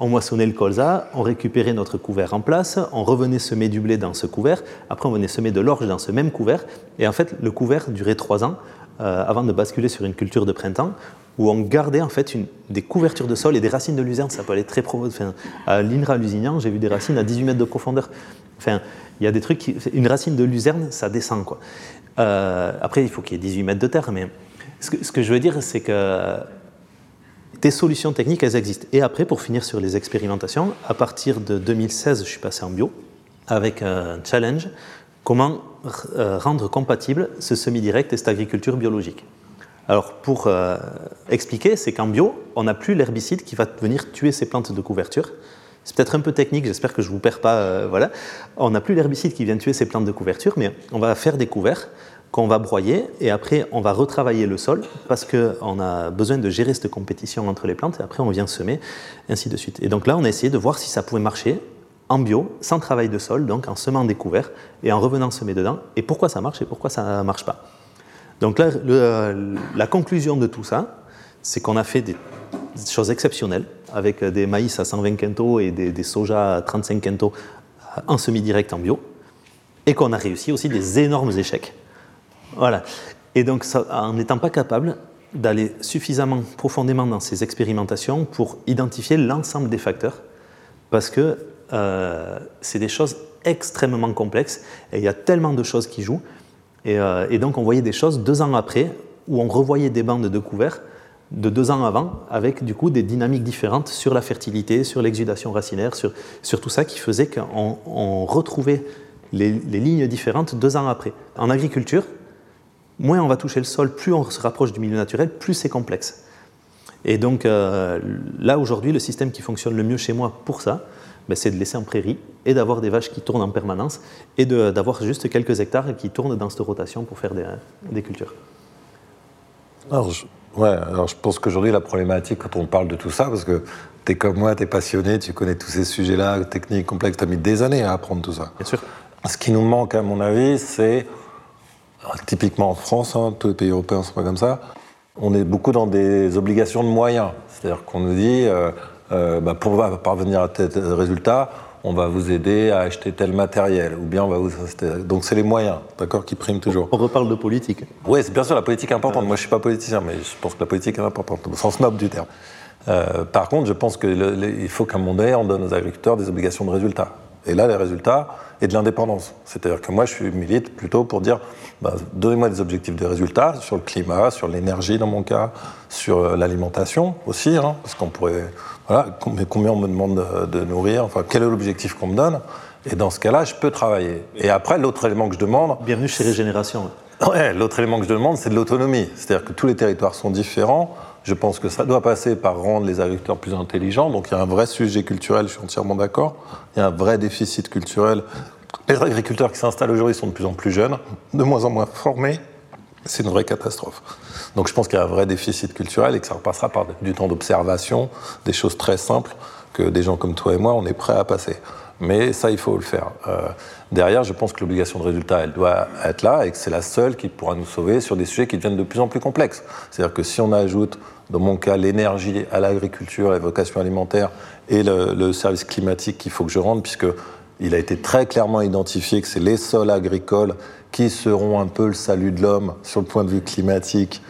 on moissonnait le colza, on récupérait notre couvert en place, on revenait semer du blé dans ce couvert, après on venait semer de l'orge dans ce même couvert, et en fait le couvert durait trois ans euh, avant de basculer sur une culture de printemps où on gardait en fait des couvertures de sol et des racines de luzerne, ça peut aller très profond. à l'INRA Lusignan, j'ai vu des racines à 18 mètres de profondeur. Enfin, il y a des trucs, une racine de luzerne, ça descend quoi. Euh, après, il faut qu'il y ait 18 mètres de terre, mais ce que je veux dire, c'est que des solutions techniques, elles existent. Et après, pour finir sur les expérimentations, à partir de 2016, je suis passé en bio avec un challenge comment rendre compatible ce semi-direct et cette agriculture biologique. Alors, pour euh, expliquer, c'est qu'en bio, on n'a plus l'herbicide qui va venir tuer ces plantes de couverture. C'est peut-être un peu technique, j'espère que je ne vous perds pas. Euh, voilà. On n'a plus l'herbicide qui vient tuer ces plantes de couverture, mais on va faire des couverts qu'on va broyer et après on va retravailler le sol parce qu'on a besoin de gérer cette compétition entre les plantes et après on vient semer, ainsi de suite. Et donc là on a essayé de voir si ça pouvait marcher bio, sans travail de sol, donc en semant des couverts et en revenant semer dedans, et pourquoi ça marche et pourquoi ça ne marche pas? Donc là, la conclusion de tout ça, c'est qu'on a fait des, choses exceptionnelles avec des maïs à 120 quintaux et des, des soja à 35 quintaux en semi-direct en bio, et qu'on a réussi aussi des énormes échecs. Voilà. Et donc, en n'étant pas capable d'aller suffisamment profondément dans ces expérimentations pour identifier l'ensemble des facteurs, parce que euh, c'est des choses extrêmement complexes et il y a tellement de choses qui jouent. Et, euh, donc, on voyait des choses deux ans après où on revoyait des bandes de couverts de deux ans avant, avec du coup des dynamiques différentes sur la fertilité, sur l'exudation racinaire, sur, tout ça qui faisait qu'on retrouvait les, les, lignes différentes deux ans après. En agriculture, moins on va toucher le sol, plus on se rapproche du milieu naturel, plus c'est complexe. Et donc euh, là, aujourd'hui, le système qui fonctionne le mieux chez moi pour ça, ben, c'est de laisser en prairie et d'avoir des vaches qui tournent en permanence et d'avoir juste quelques hectares qui tournent dans cette rotation pour faire des, cultures. Alors, je, ouais, alors je pense qu'aujourd'hui, la problématique, quand on parle de tout ça, parce que tu es comme moi, tu es passionné, tu connais tous ces sujets-là, techniques, complexes, tu as mis des années à apprendre tout ça. Bien sûr. Ce qui nous manque, à mon avis, c'est typiquement en France, hein, tous les pays européens sont pas comme ça, on est beaucoup dans des obligations de moyens. C'est-à-dire qu'on nous dit, euh, euh, bah, pour parvenir à tel résultat, on va vous aider à acheter tel matériel, ou bien on va vous... Donc c'est les moyens, d'accord, qui priment toujours. On reparle de politique. Oui, c'est bien sûr, la politique est importante. Moi, je ne suis pas politicien, mais je pense que la politique est importante, au sens noble du terme. Euh, par contre, je pense qu'il faut qu'à un moment donné, on donne aux agriculteurs des obligations de résultats. Et là, les résultats et de l'indépendance. C'est-à-dire que moi, je suis milite plutôt pour dire bah, donnez-moi des objectifs de résultats sur le climat, sur l'énergie dans mon cas, sur euh, l'alimentation aussi, hein, parce qu'on pourrait. Voilà, combien on me demande de, nourrir, enfin, quel est l'objectif qu'on me donne? Et dans ce cas-là, je peux travailler. Et après, l'autre élément que je demande. Bienvenue chez Régénération. Ouais, l'autre élément que je demande, c'est de l'autonomie. C'est-à-dire que tous les territoires sont différents. Je pense que ça doit passer par rendre les agriculteurs plus intelligents. Donc il y a un vrai sujet culturel, je suis entièrement d'accord. Il y a un vrai déficit culturel. Les agriculteurs qui s'installent aujourd'hui sont de plus en plus jeunes, de moins en moins formés. C'est une vraie catastrophe. Donc je pense qu'il y a un vrai déficit culturel et que ça repassera par du temps d'observation, des choses très simples que des gens comme toi et moi, on est prêts à passer. Mais ça, il faut le faire. Euh, derrière, je pense que l'obligation de résultat, elle doit être là et que c'est la seule qui pourra nous sauver sur des sujets qui deviennent de plus en plus complexes. C'est-à-dire que si on ajoute dans mon cas, l'énergie à l'agriculture, la vocation alimentaire et le, service climatique qu'il faut que je rende, puisqu'il a été très clairement identifié que c'est les sols agricoles qui seront un peu le salut de l'homme sur le point de vue climatique.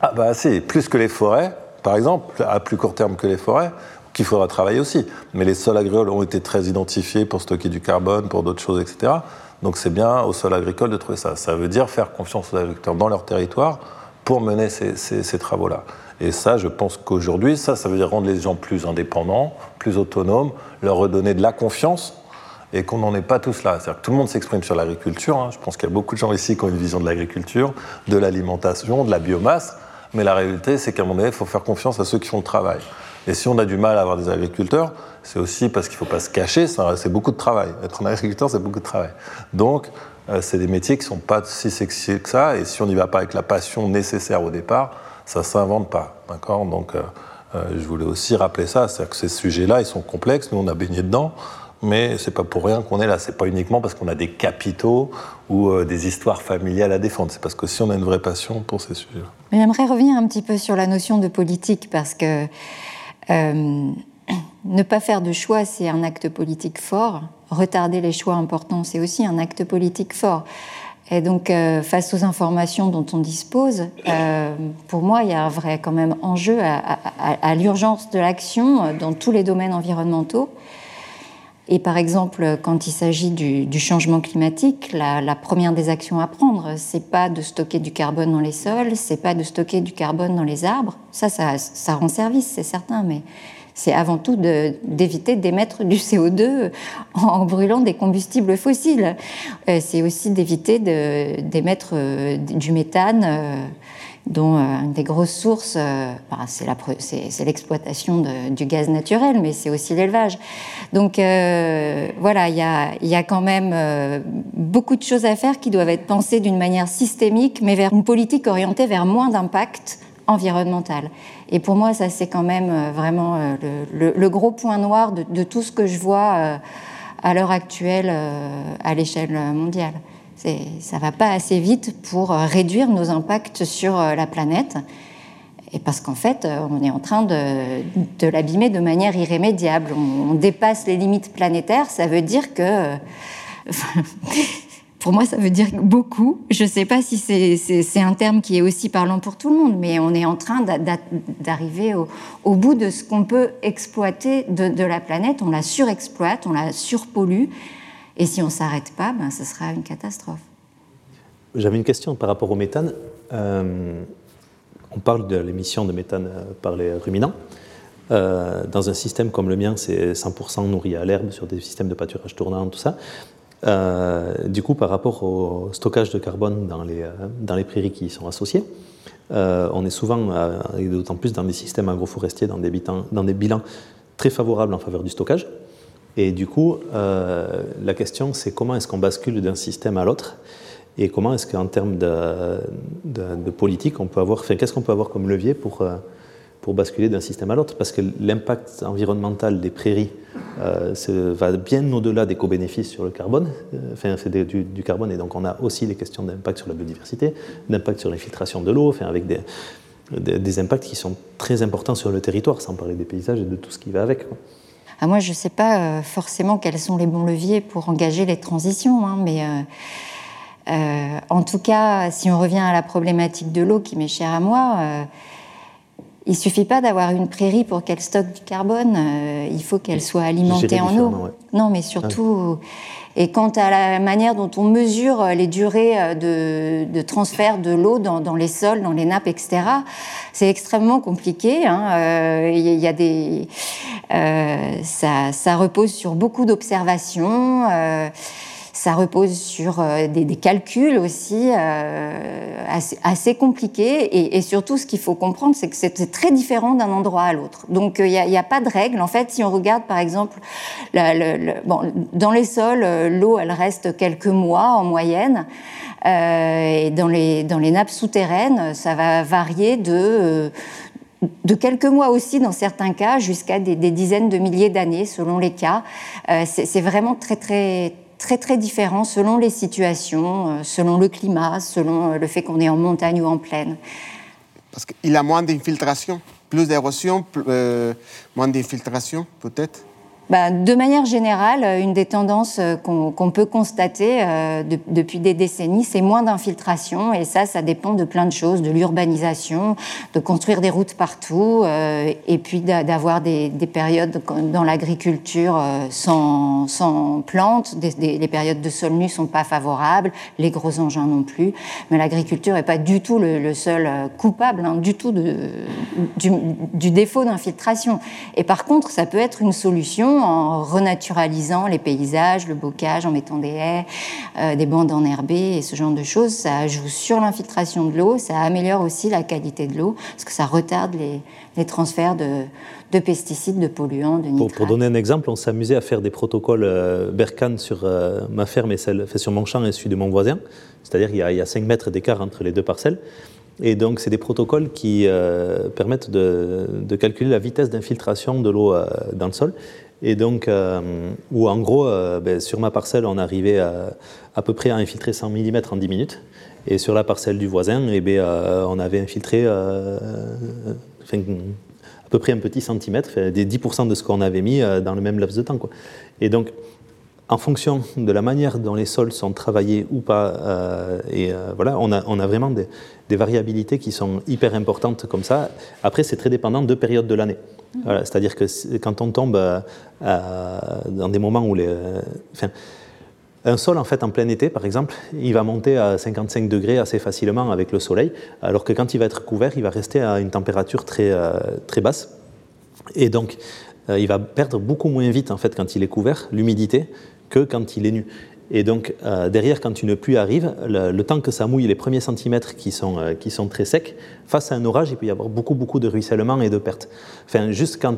Ah bah c'est plus que les forêts, par exemple, à plus court terme que les forêts. qu'il faudra travailler aussi. Mais les sols agricoles ont été très identifiés pour stocker du carbone, pour d'autres choses, etc. Donc c'est bien aux sols agricoles de trouver ça. Ça veut dire faire confiance aux agriculteurs dans leur territoire pour mener ces, travaux-là. Et ça, je pense qu'aujourd'hui, ça, ça veut dire rendre les gens plus indépendants, plus autonomes, leur redonner de la confiance et qu'on n'en est pas tous là. C'est-à-dire que tout le monde s'exprime sur l'agriculture. Hein. Je pense qu'il y a beaucoup de gens ici qui ont une vision de l'agriculture, de l'alimentation, de la biomasse. Mais la réalité, c'est qu'à un moment donné, il faut faire confiance à ceux qui font le travail. Et si on a du mal à avoir des agriculteurs, c'est aussi parce qu'il ne faut pas se cacher, c'est beaucoup de travail. Être un agriculteur, c'est beaucoup de travail. Donc, c'est des métiers qui ne sont pas si sexy que ça, et si on n'y va pas avec la passion nécessaire au départ, ça ne s'invente pas. D'accord? Donc, euh, euh, je voulais aussi rappeler ça, c'est-à-dire que ces sujets-là, ils sont complexes, nous on a baigné dedans, mais c'est pas pour rien qu'on est là. C'est pas uniquement parce qu'on a des capitaux ou des histoires familiales à défendre. C'est parce que si on a une vraie passion pour ces sujets-là. J'aimerais revenir un petit peu sur la notion de politique parce que euh, <clears throat> ne pas faire de choix, c'est un acte politique fort. Retarder les choix importants, c'est aussi un acte politique fort. Et donc, euh, face aux informations dont on dispose, euh, pour moi, il y a un vrai quand même enjeu à, l'urgence de l'action dans tous les domaines environnementaux. Et par exemple, quand il s'agit du, changement climatique, la, première des actions à prendre, c'est pas de stocker du carbone dans les sols, c'est pas de stocker du carbone dans les arbres. Ça, ça, ça rend service, c'est certain, mais c'est avant tout d'éviter d'émettre du CO2 en brûlant des combustibles fossiles. Euh, c'est aussi d'éviter d'émettre euh, du méthane euh, dont une des grosses sources, bah, c'est l'exploitation du gaz naturel, mais c'est aussi l'élevage. Donc voilà, il y a, y a, quand même beaucoup de choses à faire qui doivent être pensées d'une manière systémique, mais vers une politique orientée vers moins d'impact environnemental. Et pour moi, ça c'est quand même euh, vraiment euh, le, gros point noir de, tout ce que je vois euh, à l'heure actuelle à l'échelle mondiale. Ça va pas assez vite pour réduire nos impacts sur la planète. Et parce qu'en fait, on est en train de, l'abîmer de manière irrémédiable. On, dépasse les limites planétaires. Ça veut dire que <laughs> Pour moi, ça veut dire beaucoup. Je ne sais pas si c'est un terme qui est aussi parlant pour tout le monde, mais on est en train d'arriver au, bout de ce qu'on peut exploiter de, la planète. On la surexploite, on la surpollue. Et si on ne s'arrête pas, ben, ce sera une catastrophe. J'avais une question par rapport au méthane. Euh, on parle de l'émission de méthane euh, par les ruminants. Euh, dans un système comme le mien, c'est 100% nourri à l'herbe sur des systèmes de pâturage tournant, tout ça. Euh, du coup, par rapport au stockage de carbone dans les, euh, dans les prairies qui y sont associées, euh, on est souvent, et d'autant plus dans des systèmes agroforestiers, dans des, bilans, très favorables en faveur du stockage. Et du coup, la question, c'est comment est-ce qu'on bascule d'un système à l'autre et comment est-ce qu'en termes de, politique, on peut avoir, qu'est-ce qu'on peut avoir comme levier pour pour basculer d'un système à l'autre, parce que l'impact environnemental des prairies euh, va bien au-delà des co-bénéfices sur le carbone, euh, enfin, c'est du, carbone, et donc on a aussi les questions d'impact sur la biodiversité, d'impact sur l'infiltration de l'eau, enfin, avec des, impacts qui sont très importants sur le territoire, sans parler des paysages et de tout ce qui va avec. Ah, moi, je ne sais pas euh, forcément quels sont les bons leviers pour engager les transitions, hein, mais en tout cas, si on revient à la problématique de l'eau qui m'est chère à moi, il suffit pas d'avoir une prairie pour qu'elle stocke du carbone. Euh, il faut qu'elle soit alimentée en eau. Non, mais surtout. Et quant à la manière dont on mesure les durées euh, de, transfert de l'eau dans, les sols, dans les nappes, etc., c'est extrêmement compliqué. Hein. Euh, y a des, ça, ça, repose sur beaucoup d'observations ça repose sur euh, des, calculs aussi euh, assez, compliqués. Et, surtout, ce qu'il faut comprendre, c'est que c'est très différent d'un endroit à l'autre. Donc, euh, il n'y a, pas de règle. En fait, si on regarde, par exemple, dans les sols, l'eau, elle reste quelques mois en moyenne. et dans les, dans les nappes souterraines, ça va varier de de quelques mois aussi dans certains cas, jusqu'à des, dizaines de milliers d'années selon les cas. c'est vraiment très très très très différent selon les situations, euh, selon le climat, selon euh, le fait qu'on est en montagne ou en plaine. Parce qu'il a moins d'infiltration, plus d'érosion, euh, moins d'infiltration peut-être bah, de manière générale, une des tendances euh, qu'on peut constater euh, depuis des décennies, c'est moins d'infiltration. Et ça, ça dépend de plein de choses, de l'urbanisation, de construire des routes partout, euh, et puis d'avoir des, périodes dans l'agriculture sans, plantes. les périodes de sol nu sont pas favorables, les gros engins non plus. Mais l'agriculture n'est pas du tout le, seul coupable, hein, du tout du défaut d'infiltration. Et par contre, ça peut être une solution en renaturalisant les paysages, le bocage, en mettant des haies, euh, des bandes enherbées et ce genre de choses. Ça joue sur l'infiltration de l'eau, ça améliore aussi la qualité de l'eau parce que ça retarde les, transferts de, pesticides, de polluants, de nitrates. Pour, donner un exemple, on s'amusait à faire des protocoles euh, Berkane sur euh, ma ferme et celle fait sur mon champ et celui de mon voisin. C'est-à-dire qu'il y, a 5 mètres d'écart entre les deux parcelles. Et donc, c'est des protocoles qui permettent de, de, calculer la vitesse d'infiltration de l'eau dans le sol. Et donc, euh, où en gros, euh, ben, sur ma parcelle, on arrivait à, à, peu près à infiltrer 100 mm en 10 minutes. Et sur la parcelle du voisin, eh ben, euh, on avait infiltré enfin, à peu près un petit centimètre, des 10% de ce qu'on avait mis dans le même laps de temps. Quoi. Et donc, en fonction de la manière dont les sols sont travaillés ou pas, et voilà, on a, on a vraiment des, des, variabilités qui sont hyper importantes comme ça. Après, c'est très dépendant de périodes de l'année. C'est-à-dire que quand on tombe euh, dans des moments où les, un sol en fait en plein été, par exemple, il va monter à 55 degrés assez facilement avec le soleil, alors que quand il va être couvert, il va rester à une température très, euh, très basse. Et donc, euh, il va perdre beaucoup moins vite en fait quand il est couvert l'humidité que quand il est nu. Et donc, euh, derrière, quand une pluie arrive, le, temps que ça mouille les premiers centimètres qui sont, euh, qui sont très secs, face à un orage, il peut y avoir beaucoup, beaucoup de ruissellement et de pertes. Enfin, juste quand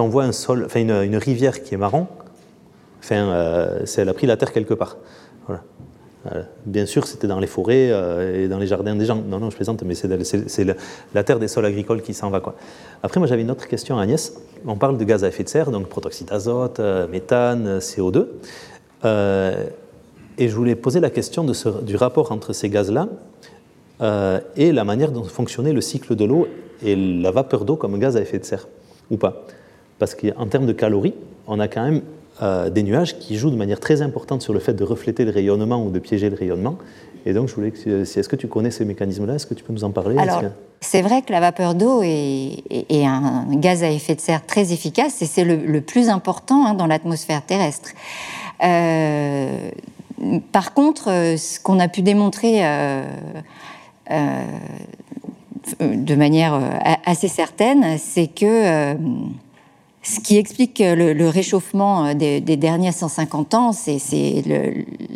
on voit un sol, enfin, une, rivière qui est marron, enfin, euh, elle a pris la terre quelque part. Voilà. Bien sûr, c'était dans les forêts et dans les jardins des gens. Non, non, je plaisante, mais c'est la terre des sols agricoles qui s'en va. Quoi. Après, moi, j'avais une autre question, Agnès. On parle de gaz à effet de serre, donc protoxyde d'azote, méthane, CO2. Et je voulais poser la question du rapport entre ces gaz-là euh, et la manière dont fonctionnait le cycle de l'eau et la vapeur d'eau comme gaz à effet de serre, ou pas. Parce qu'en termes de calories, on a quand même euh, des nuages qui jouent de manière très importante sur le fait de refléter le rayonnement ou de piéger le rayonnement. Et donc, je voulais que, est-ce que tu connais ces mécanismes-là? Est-ce que tu peux nous en parler? Alors, c'est vrai que la vapeur d'eau est, un gaz à effet de serre très efficace et c'est le, plus important hein, dans l'atmosphère terrestre. Euh, par contre, euh, ce qu'on a pu démontrer euh, euh, de manière assez certaine, c'est que ce qui explique le, réchauffement des, derniers 150 ans, c'est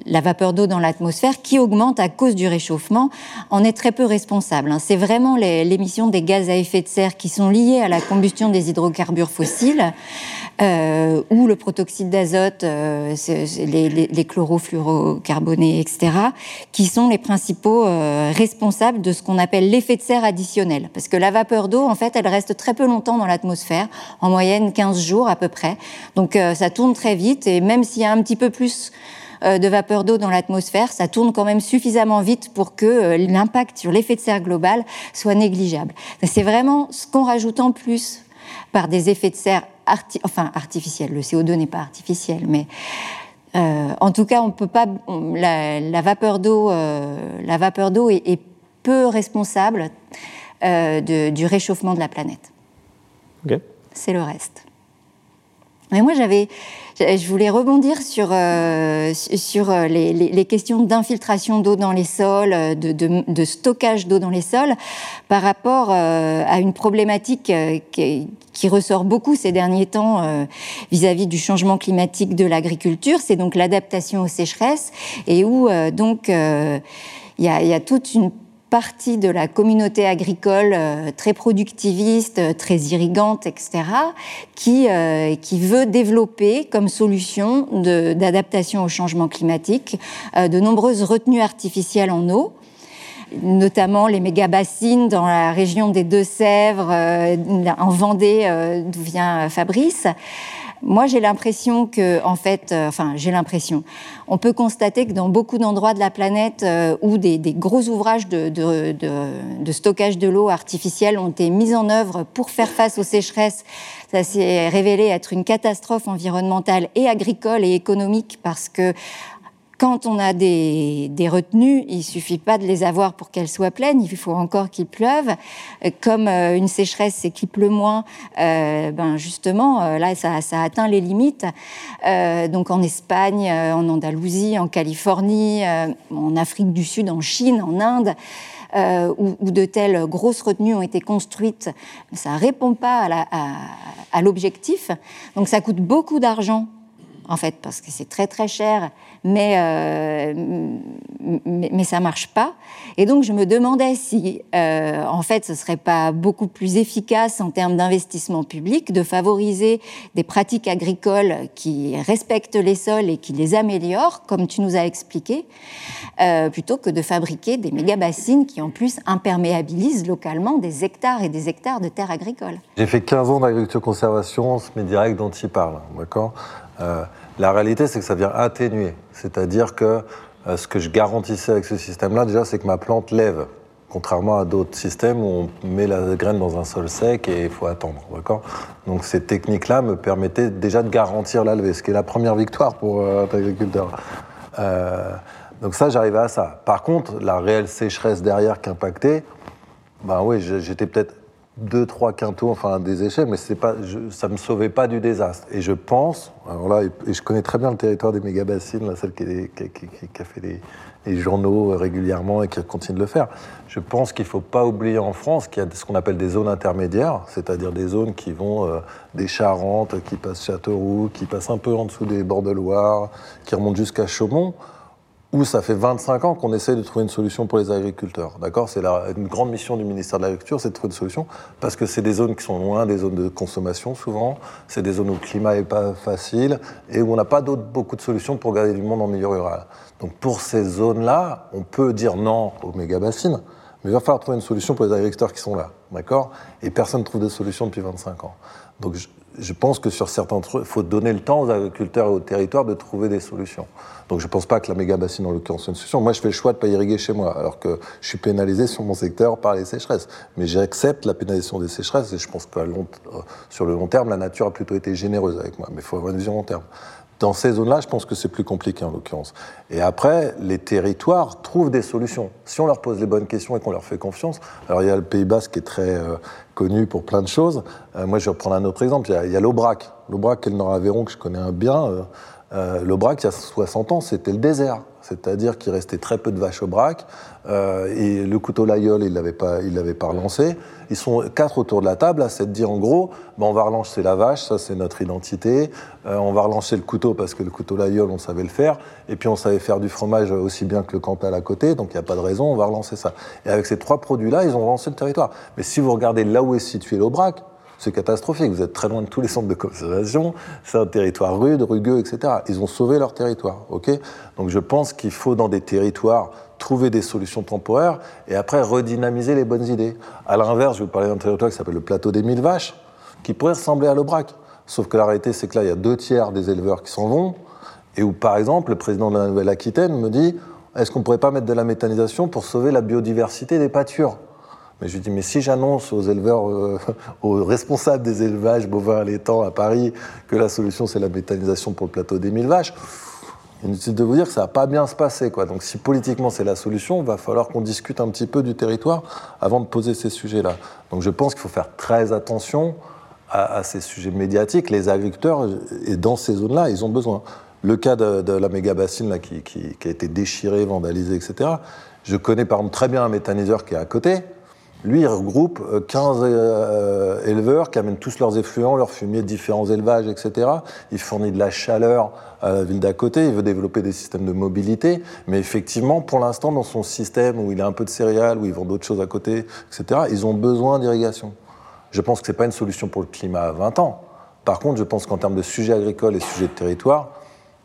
la vapeur d'eau dans l'atmosphère qui augmente à cause du réchauffement, en est très peu responsable. Hein. C'est vraiment l'émission des gaz à effet de serre qui sont liés à la combustion des hydrocarbures fossiles euh, ou le protoxyde d'azote, euh, les, chlorofluorocarbonés, etc., qui sont les principaux euh, responsables de ce qu'on appelle l'effet de serre additionnel. Parce que la vapeur d'eau, en fait, elle reste très peu longtemps dans l'atmosphère, en moyenne 15 jours à peu près. Donc euh, ça tourne très vite, et même s'il y a un petit peu plus euh, de vapeur d'eau dans l'atmosphère, ça tourne quand même suffisamment vite pour que l'impact sur l'effet de serre global soit négligeable. C'est vraiment ce qu'on rajoute en plus par des effets de serre enfin artificiels. Le CO2 n'est pas artificiel, mais euh, en tout cas, on peut pas. la, vapeur d'eau, euh, la vapeur d'eau est, peu responsable euh, du réchauffement de la planète. C'est le reste. Mais moi, j'avais, je voulais rebondir sur, euh, sur euh, les, les, questions d'infiltration d'eau dans les sols, euh, de, de, de stockage d'eau dans les sols, par rapport à une problématique qui, qui, ressort beaucoup ces derniers temps vis-à-vis du changement climatique de l'agriculture, c'est donc l'adaptation aux sécheresses, et où donc il y a, y a toute une partie de la communauté agricole euh, très productiviste, euh, très irrigante, etc., qui, euh, qui veut développer comme solution d'adaptation au changement climatique de nombreuses retenues artificielles en eau notamment les méga-bassines dans la région des Deux-Sèvres, en Vendée, d'où vient Fabrice. Moi, j'ai l'impression que, en fait, euh, enfin, j'ai l'impression, on peut constater que dans beaucoup d'endroits de la planète euh, où des, gros ouvrages de, de stockage de l'eau artificielle ont été mis en œuvre pour faire face aux sécheresses, ça s'est révélé être une catastrophe environnementale et agricole et économique parce que quand on a des, retenues, il suffit pas de les avoir pour qu'elles soient pleines, il faut encore qu'il pleuve. Comme euh, une sécheresse, c'est qu'il pleut moins, euh, ben justement, euh, là, ça, ça, atteint les limites. donc en Espagne, en Andalousie, en Californie, en Afrique du Sud, en Chine, en Inde, où, où, de telles grosses retenues ont été construites, ça répond pas à l'objectif. Donc ça coûte beaucoup d'argent en fait, parce que c'est très très cher, mais, euh, mais, ça marche pas. Et donc je me demandais si, euh, en fait, ce serait pas beaucoup plus efficace en termes d'investissement public de favoriser des pratiques agricoles qui respectent les sols et qui les améliorent, comme tu nous as expliqué, euh, plutôt que de fabriquer des méga bassines qui en plus imperméabilisent localement des hectares et des hectares de terres agricoles. J'ai fait 15 ans d'agriculture conservation, ce direct dont tu parles, d'accord? Euh, la réalité, c'est que ça vient atténuer. C'est-à-dire que euh, ce que je garantissais avec ce système-là, déjà, c'est que ma plante lève. Contrairement à d'autres systèmes où on met la graine dans un sol sec et il faut attendre. Donc ces techniques-là me permettaient déjà de garantir la levée, ce qui est la première victoire pour euh, un agriculteur. donc ça, j'arrivais à ça. Par contre, la réelle sécheresse derrière qui impactait, ben oui, j'étais peut-être deux, trois quintaux, enfin des échecs, mais pas, ça ne me sauvait pas du désastre. Et je pense, alors là, et je connais très bien le territoire des méga-bassines, celle qui, a fait les, journaux régulièrement et qui continue de le faire. Je pense qu'il ne faut pas oublier en France qu'il y a ce qu'on appelle des zones intermédiaires, c'est-à-dire des zones qui vont euh, des Charentes, qui passent Châteauroux, qui passent un peu en dessous des bords de Loire, qui remontent jusqu'à Chaumont où ça fait 25 ans qu'on essaie de trouver une solution pour les agriculteurs. D'accord? C'est une grande mission du ministère de l'Agriculture, c'est de trouver une solution, parce que c'est des zones qui sont loin des zones de consommation souvent, c'est des zones où le climat n'est pas facile, et où on n'a pas beaucoup de solutions pour garder du monde en milieu rural. Donc pour ces zones-là, on peut dire non aux méga-bassines, mais il va falloir trouver une solution pour les agriculteurs qui sont là. D'accord? Et personne ne trouve de solution depuis 25 ans. Donc je, pense que sur certains trucs, il faut donner le temps aux agriculteurs et aux territoires de trouver des solutions. Donc je ne pense pas que la méga bassine, en l'occurrence, soit une solution. Moi, je fais le choix de ne pas irriguer chez moi, alors que je suis pénalisé sur mon secteur par les sécheresses. Mais j'accepte la pénalisation des sécheresses et je pense que euh, sur le long terme, la nature a plutôt été généreuse avec moi. Mais il faut avoir une vision long terme. Dans ces zones-là, je pense que c'est plus compliqué en l'occurrence. Et après, les territoires trouvent des solutions. Si on leur pose les bonnes questions et qu'on leur fait confiance, alors il y a le Pays Basque qui est très euh, connu pour plein de choses. Euh, moi, je vais reprendre un autre exemple. Il y a, l'Aubrac. L'Aubrac est le Nord-Aveyron que je connais bien. Euh, L'Aubrac, il y a 60 ans, c'était le désert. C'est-à-dire qu'il restait très peu de vaches au brac. Euh, et le couteau Layol, il ne l'avait pas, pas relancé. Ils sont quatre autour de la table, à de dire en gros, ben, on va relancer la vache, ça c'est notre identité. Euh, on va relancer le couteau parce que le couteau Layol, on savait le faire. Et puis on savait faire du fromage aussi bien que le Cantal à côté, donc il n'y a pas de raison, on va relancer ça. Et avec ces trois produits-là, ils ont relancé le territoire. Mais si vous regardez là où est situé l'Aubrac, c'est catastrophique. Vous êtes très loin de tous les centres de conservation. C'est un territoire rude, rugueux, etc. Ils ont sauvé leur territoire. ok? Donc je pense qu'il faut, dans des territoires, trouver des solutions temporaires et après redynamiser les bonnes idées. À l'inverse, je vous parler d'un territoire qui s'appelle le plateau des mille vaches, qui pourrait ressembler à l'Aubrac. Sauf que la réalité, c'est que là, il y a deux tiers des éleveurs qui s'en vont. Et où, par exemple, le président de la Nouvelle-Aquitaine me dit est-ce qu'on ne pourrait pas mettre de la méthanisation pour sauver la biodiversité des pâtures? Mais je lui dis, mais si j'annonce aux éleveurs, euh, <laughs> aux responsables des élevages bovins allaitants à Paris que la solution c'est la méthanisation pour le plateau des mille vaches, inutile de vous dire que ça va pas bien se passer. Quoi. Donc si politiquement c'est la solution, il va falloir qu'on discute un petit peu du territoire avant de poser ces sujets-là. Donc je pense qu'il faut faire très attention à, ces sujets médiatiques. Les agriculteurs, et dans ces zones-là, ils ont besoin. Le cas de, la méga bassine là, qui, a été déchirée, vandalisée, etc. Je connais par exemple très bien un méthaniseur qui est à côté. Lui, il regroupe 15 euh, euh, éleveurs qui amènent tous leurs effluents, leurs fumiers différents élevages, etc. Il fournit de la chaleur à la ville d'à côté, il veut développer des systèmes de mobilité, mais effectivement, pour l'instant, dans son système où il a un peu de céréales, où ils vendent d'autres choses à côté, etc., ils ont besoin d'irrigation. Je pense que ce n'est pas une solution pour le climat à 20 ans. Par contre, je pense qu'en termes de sujets agricoles et sujets de territoire,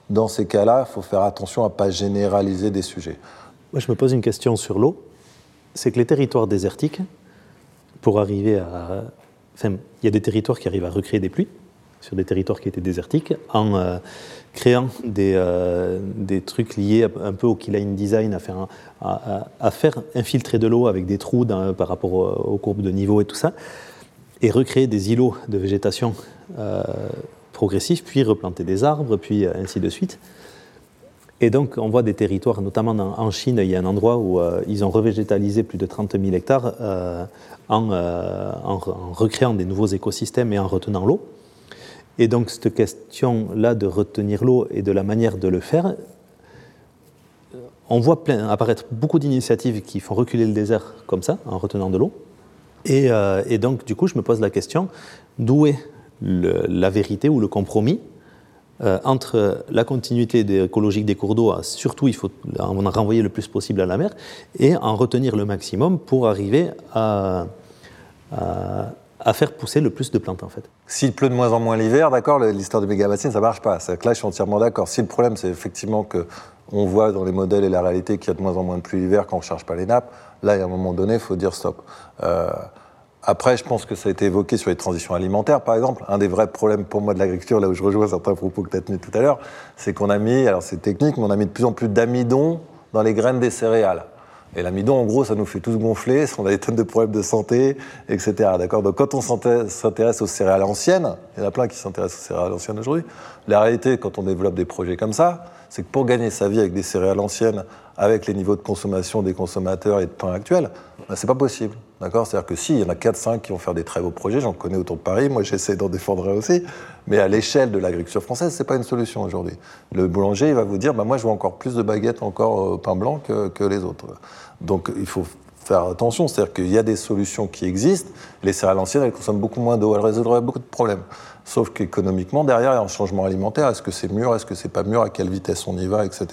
dans ces cas-là, il faut faire attention à ne pas généraliser des sujets. Moi, je me pose une question sur l'eau c'est que les territoires désertiques, pour arriver à. Enfin, il y a des territoires qui arrivent à recréer des pluies, sur des territoires qui étaient désertiques en créant des, des, trucs liés un peu au key line design, à faire, à, faire infiltrer de l'eau avec des trous par rapport aux, courbes de niveau et tout ça, et recréer des îlots de végétation progressifs, puis replanter des arbres, puis ainsi de suite. Et donc, on voit des territoires, notamment en Chine, il y a un endroit où euh, ils ont revégétalisé plus de 30 000 hectares euh, euh, en, recréant des nouveaux écosystèmes et en retenant l'eau. Et donc, cette question-là de retenir l'eau et de la manière de le faire, on voit apparaître beaucoup d'initiatives qui font reculer le désert comme ça, en retenant de l'eau. Et, donc, du coup, je me pose la question d'où est la vérité ou le compromis euh, entre la continuité écologique des cours d'eau, surtout il faut en renvoyer le plus possible à la mer, et en retenir le maximum pour arriver à, faire pousser le plus de plantes en fait. S'il pleut de moins en moins l'hiver, d'accord, l'histoire de méga-bassines, ça marche pas. Là, je suis entièrement d'accord. Si le problème, c'est effectivement que on voit dans les modèles et la réalité qu'il y a de moins en moins de pluie l'hiver quand on ne charge pas les nappes, là, à un moment donné, il faut dire stop. Euh, après, je pense que ça a été évoqué sur les transitions alimentaires, par exemple. Un des vrais problèmes pour moi de l'agriculture, là où je rejoins certains propos que tu as tenus tout à l'heure, c'est qu'on a mis, alors c'est technique, mais on a mis de plus en plus d'amidon dans les graines des céréales. Et l'amidon, en gros, ça nous fait tous gonfler, <laughs> on a des tonnes de problèmes de santé, etc. D'accord? Donc quand on s'intéresse aux céréales anciennes, il y en a plein qui s'intéressent aux céréales anciennes aujourd'hui, la réalité, quand on développe des projets comme ça, c'est que pour gagner sa vie avec des céréales anciennes, avec les niveaux de consommation des consommateurs et de temps actuel, ben, c'est pas possible. D'accord? C'est-à-dire que si, il y en a 4-5 qui vont faire des très beaux projets, j'en connais autour de Paris, moi j'essaie d'en défendre aussi, mais à l'échelle de l'agriculture française, c'est pas une solution aujourd'hui. Le boulanger, il va vous dire, bah, moi je veux encore plus de baguettes encore pain blanc que, que les autres. Donc il faut faire attention, c'est-à-dire qu'il y a des solutions qui existent, les céréales anciennes, elles consomment beaucoup moins d'eau, elles résoudraient beaucoup de problèmes. Sauf qu'économiquement, derrière, il y a un changement alimentaire. Est-ce que c'est mûr Est-ce que c'est pas mûr À quelle vitesse on y va Etc.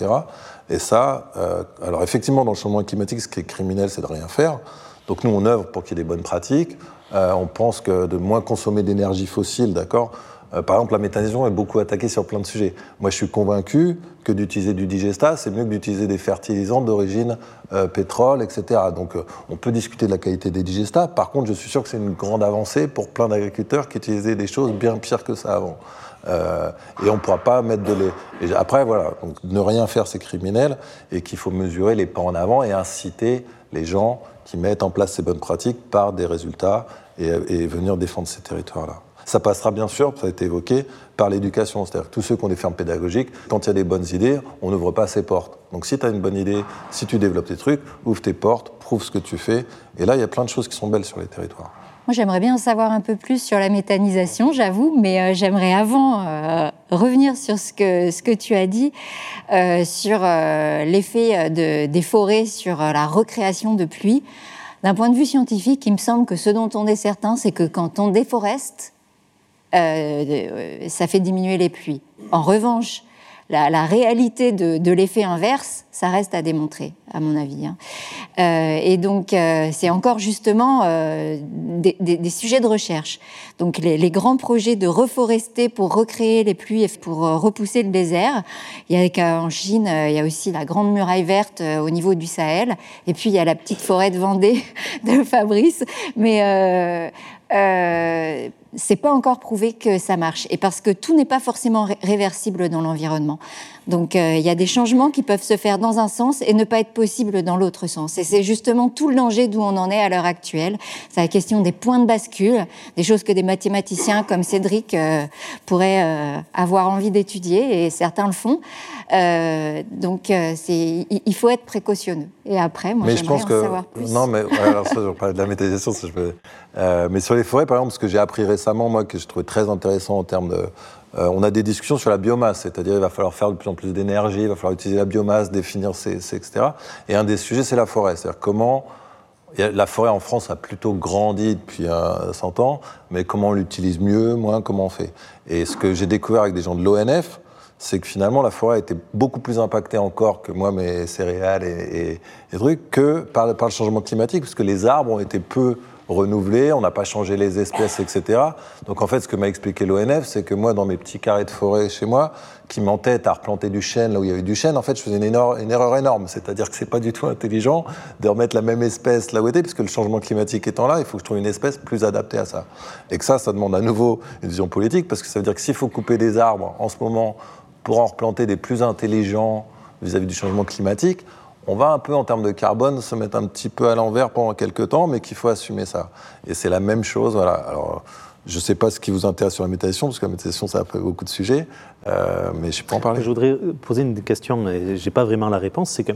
Et ça, euh, alors effectivement, dans le changement climatique, ce qui est criminel, c'est de rien faire. Donc nous, on œuvre pour qu'il y ait des bonnes pratiques. Euh, on pense que de moins consommer d'énergie fossile, d'accord euh, Par exemple, la méthanisation est beaucoup attaquée sur plein de sujets. Moi, je suis convaincu que d'utiliser du digestat, c'est mieux que d'utiliser des fertilisants d'origine euh, pétrole, etc. Donc on peut discuter de la qualité des digestats. Par contre, je suis sûr que c'est une grande avancée pour plein d'agriculteurs qui utilisaient des choses bien pires que ça avant. et on ne pourra pas mettre de lait. après, voilà, donc, ne rien faire, c'est criminel, et qu'il faut mesurer les pas en avant et inciter les gens qui mettent en place ces bonnes pratiques par des résultats et, venir défendre ces territoires-là. Ça passera bien sûr, ça a été évoqué, par l'éducation. C'est-à-dire tous ceux qui ont des fermes pédagogiques, quand il y a des bonnes idées, on n'ouvre pas ses portes. Donc si tu as une bonne idée, si tu développes tes trucs, ouvre tes portes, prouve ce que tu fais. Et là, il y a plein de choses qui sont belles sur les territoires. Moi, j'aimerais bien en savoir un peu plus sur la méthanisation, j'avoue, mais euh, j'aimerais avant euh, revenir sur ce que, ce que tu as dit euh, sur l'effet de, des forêts sur la recréation de pluie. D'un point de vue scientifique, il me semble que ce dont on est certain, c'est que quand on déforeste, ça fait diminuer les pluies. En revanche, la, réalité de, l'effet inverse, ça reste à démontrer, à mon avis. Hein. Euh, et donc, euh, c'est encore justement euh, des, sujets de recherche. Donc, les, grands projets de reforester pour recréer les pluies et pour repousser le désert. Il y a Chine, il y a aussi la grande muraille verte au niveau du Sahel. Et puis, il y a la petite forêt de Vendée <laughs> de Fabrice. Mais euh, c'est pas encore prouvé que ça marche. Et parce que tout n'est pas forcément réversible dans l'environnement. Donc euh, il y a des changements qui peuvent se faire dans un sens et ne pas être possibles dans l'autre sens. Et c'est justement tout le danger d'où on en est à l'heure actuelle. C'est la question des points de bascule, des choses que des mathématiciens comme Cédric euh, pourraient euh, avoir envie d'étudier et certains le font. donc c'est, il faut être précautionneux. Et après, moi, j'aimerais en que, savoir plus. Non, mais alors ça, je parlais de la méthanisation. Ça, je peux... mais sur les forêts, par exemple, ce que j'ai appris récemment, moi, que je trouvais très intéressant en termes de euh, on a des discussions sur la biomasse, c'est-à-dire il va falloir faire de plus en plus d'énergie, il va falloir utiliser la biomasse, définir ces, etc. Et un des sujets, c'est la forêt, c'est-à-dire comment la forêt en France a plutôt grandi depuis 100 ans, mais comment on l'utilise mieux, moins, comment on fait Et ce que j'ai découvert avec des gens de l'ONF, c'est que finalement la forêt a été beaucoup plus impactée encore que moi, mes céréales et, trucs, que par, par, le changement climatique, puisque les arbres ont été peu renouvelé, on n'a pas changé les espèces, etc. Donc en fait, ce que m'a expliqué l'ONF, c'est que moi, dans mes petits carrés de forêt chez moi, qui m'entêtent à replanter du chêne là où il y avait du chêne, en fait, je faisais une, erreur énorme. C'est-à-dire que c'est pas du tout intelligent de remettre la même espèce là où était, puisque le changement climatique étant là, il faut que je trouve une espèce plus adaptée à ça. Et que ça, ça demande à nouveau une vision politique, parce que ça veut dire que s'il faut couper des arbres en ce moment pour en replanter des plus intelligents vis-à-vis -vis du changement climatique, on va un peu en termes de carbone se mettre un petit peu à l'envers pendant quelques temps, mais qu'il faut assumer ça. Et c'est la même chose, voilà. Alors, je ne sais pas ce qui vous intéresse sur la méditation, parce que la méditation, ça a beaucoup de sujets, euh, mais je peux en parler. Je voudrais poser une question, et je n'ai pas vraiment la réponse, c'est que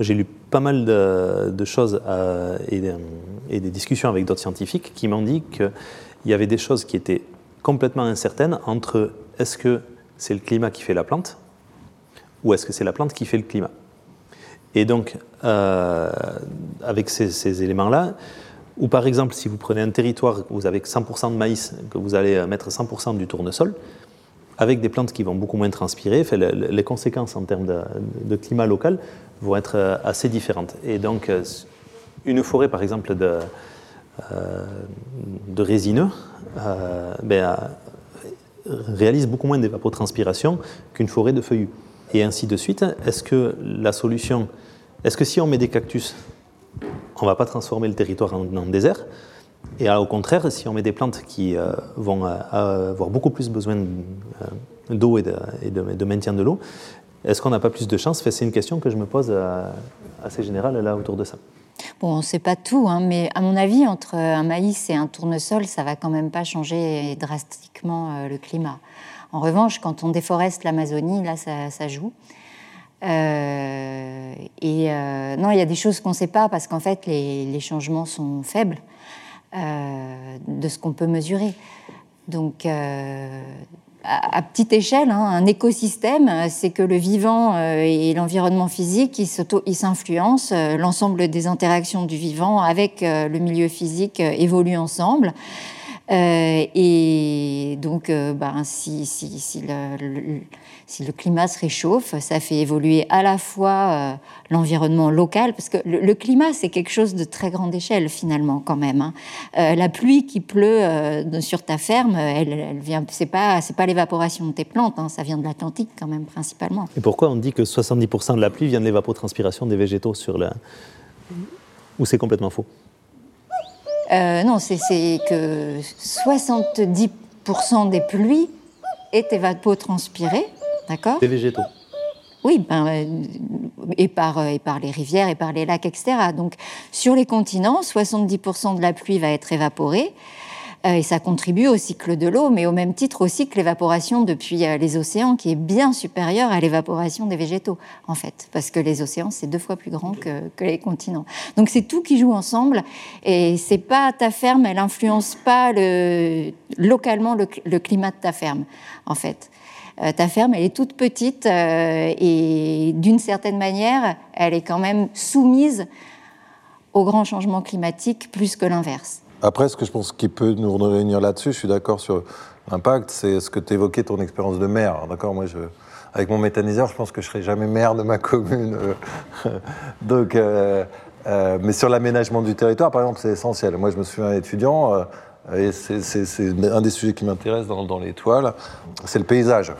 j'ai lu pas mal de, choses euh, et, et, des discussions avec d'autres scientifiques qui m'ont dit qu'il y avait des choses qui étaient complètement incertaines entre est-ce que c'est le climat qui fait la plante, ou est-ce que c'est la plante qui fait le climat et donc, euh, avec ces, éléments-là, ou par exemple, si vous prenez un territoire où vous avez 100% de maïs, que vous allez mettre 100% du tournesol, avec des plantes qui vont beaucoup moins transpirer, les conséquences en termes de, climat local vont être euh, assez différentes. Et donc, euh, une forêt, par exemple, de, de résineux, ben, réalise beaucoup moins d'évapotranspiration qu'une forêt de feuillus. Et ainsi de suite. Est-ce que la solution est-ce que si on met des cactus, on ne va pas transformer le territoire en, désert? Et au contraire, si on met des plantes qui euh, vont euh, avoir beaucoup plus besoin euh, d'eau et, de, maintien de l'eau, est-ce qu'on n'a pas plus de chance C'est une question que je me pose assez générale là autour de ça. Bon, on ne sait pas tout, hein, mais à mon avis, entre un maïs et un tournesol, ça va quand même pas changer drastiquement le climat. En revanche, quand on déforeste l'Amazonie, là, ça joue. Euh, et euh, non, il y a des choses qu'on ne sait pas parce qu'en fait, les, changements sont faibles euh, de ce qu'on peut mesurer. Donc, à, petite échelle, hein, un écosystème, c'est que le vivant et l'environnement physique, ils s'influencent. L'ensemble des interactions du vivant avec le milieu physique évoluent ensemble. et donc, ben, si, le si le climat se réchauffe, ça fait évoluer à la fois euh, l'environnement local, parce que le, climat, c'est quelque chose de très grande échelle finalement quand même. Hein. Euh, la pluie qui pleut euh, sur ta ferme, elle, elle vient, c'est pas, c'est pas l'évaporation de tes plantes, hein, ça vient de l'Atlantique quand même principalement. Et pourquoi on dit que 70% de la pluie vient de l'évapotranspiration des végétaux sur la... Ou c'est complètement faux? Non, c'est, c'est que 70% des pluies est évapotranspirée D'accord Des végétaux. Oui, ben, euh, et, par, euh, et par les rivières et par les lacs, etc. Donc, sur les continents, 70% de la pluie va être évaporée. Euh, et ça contribue au cycle de l'eau, mais au même titre aussi que l'évaporation depuis les océans, qui est bien supérieure à l'évaporation des végétaux, en fait, parce que les océans, c'est deux fois plus grand que, que les continents. Donc c'est tout qui joue ensemble, et c'est pas ta ferme, elle influence pas le, localement le, le climat de ta ferme, en fait. Euh, ta ferme, elle est toute petite euh, et d'une certaine manière, elle est quand même soumise au grand changement climatique plus que l'inverse. Après, ce que je pense qui peut nous réunir là-dessus, je suis d'accord sur l'impact, c'est ce que tu évoquais, ton expérience de maire. D'accord, moi, avec mon méthaniseur, je pense que je serai jamais maire de ma <laughs> commune. Donc, mais sur l'aménagement du territoire, par exemple, c'est essentiel. Moi, je me souviens étudiant, c'est un des sujets qui m'intéresse dans, dans l'étoile, c'est le paysage.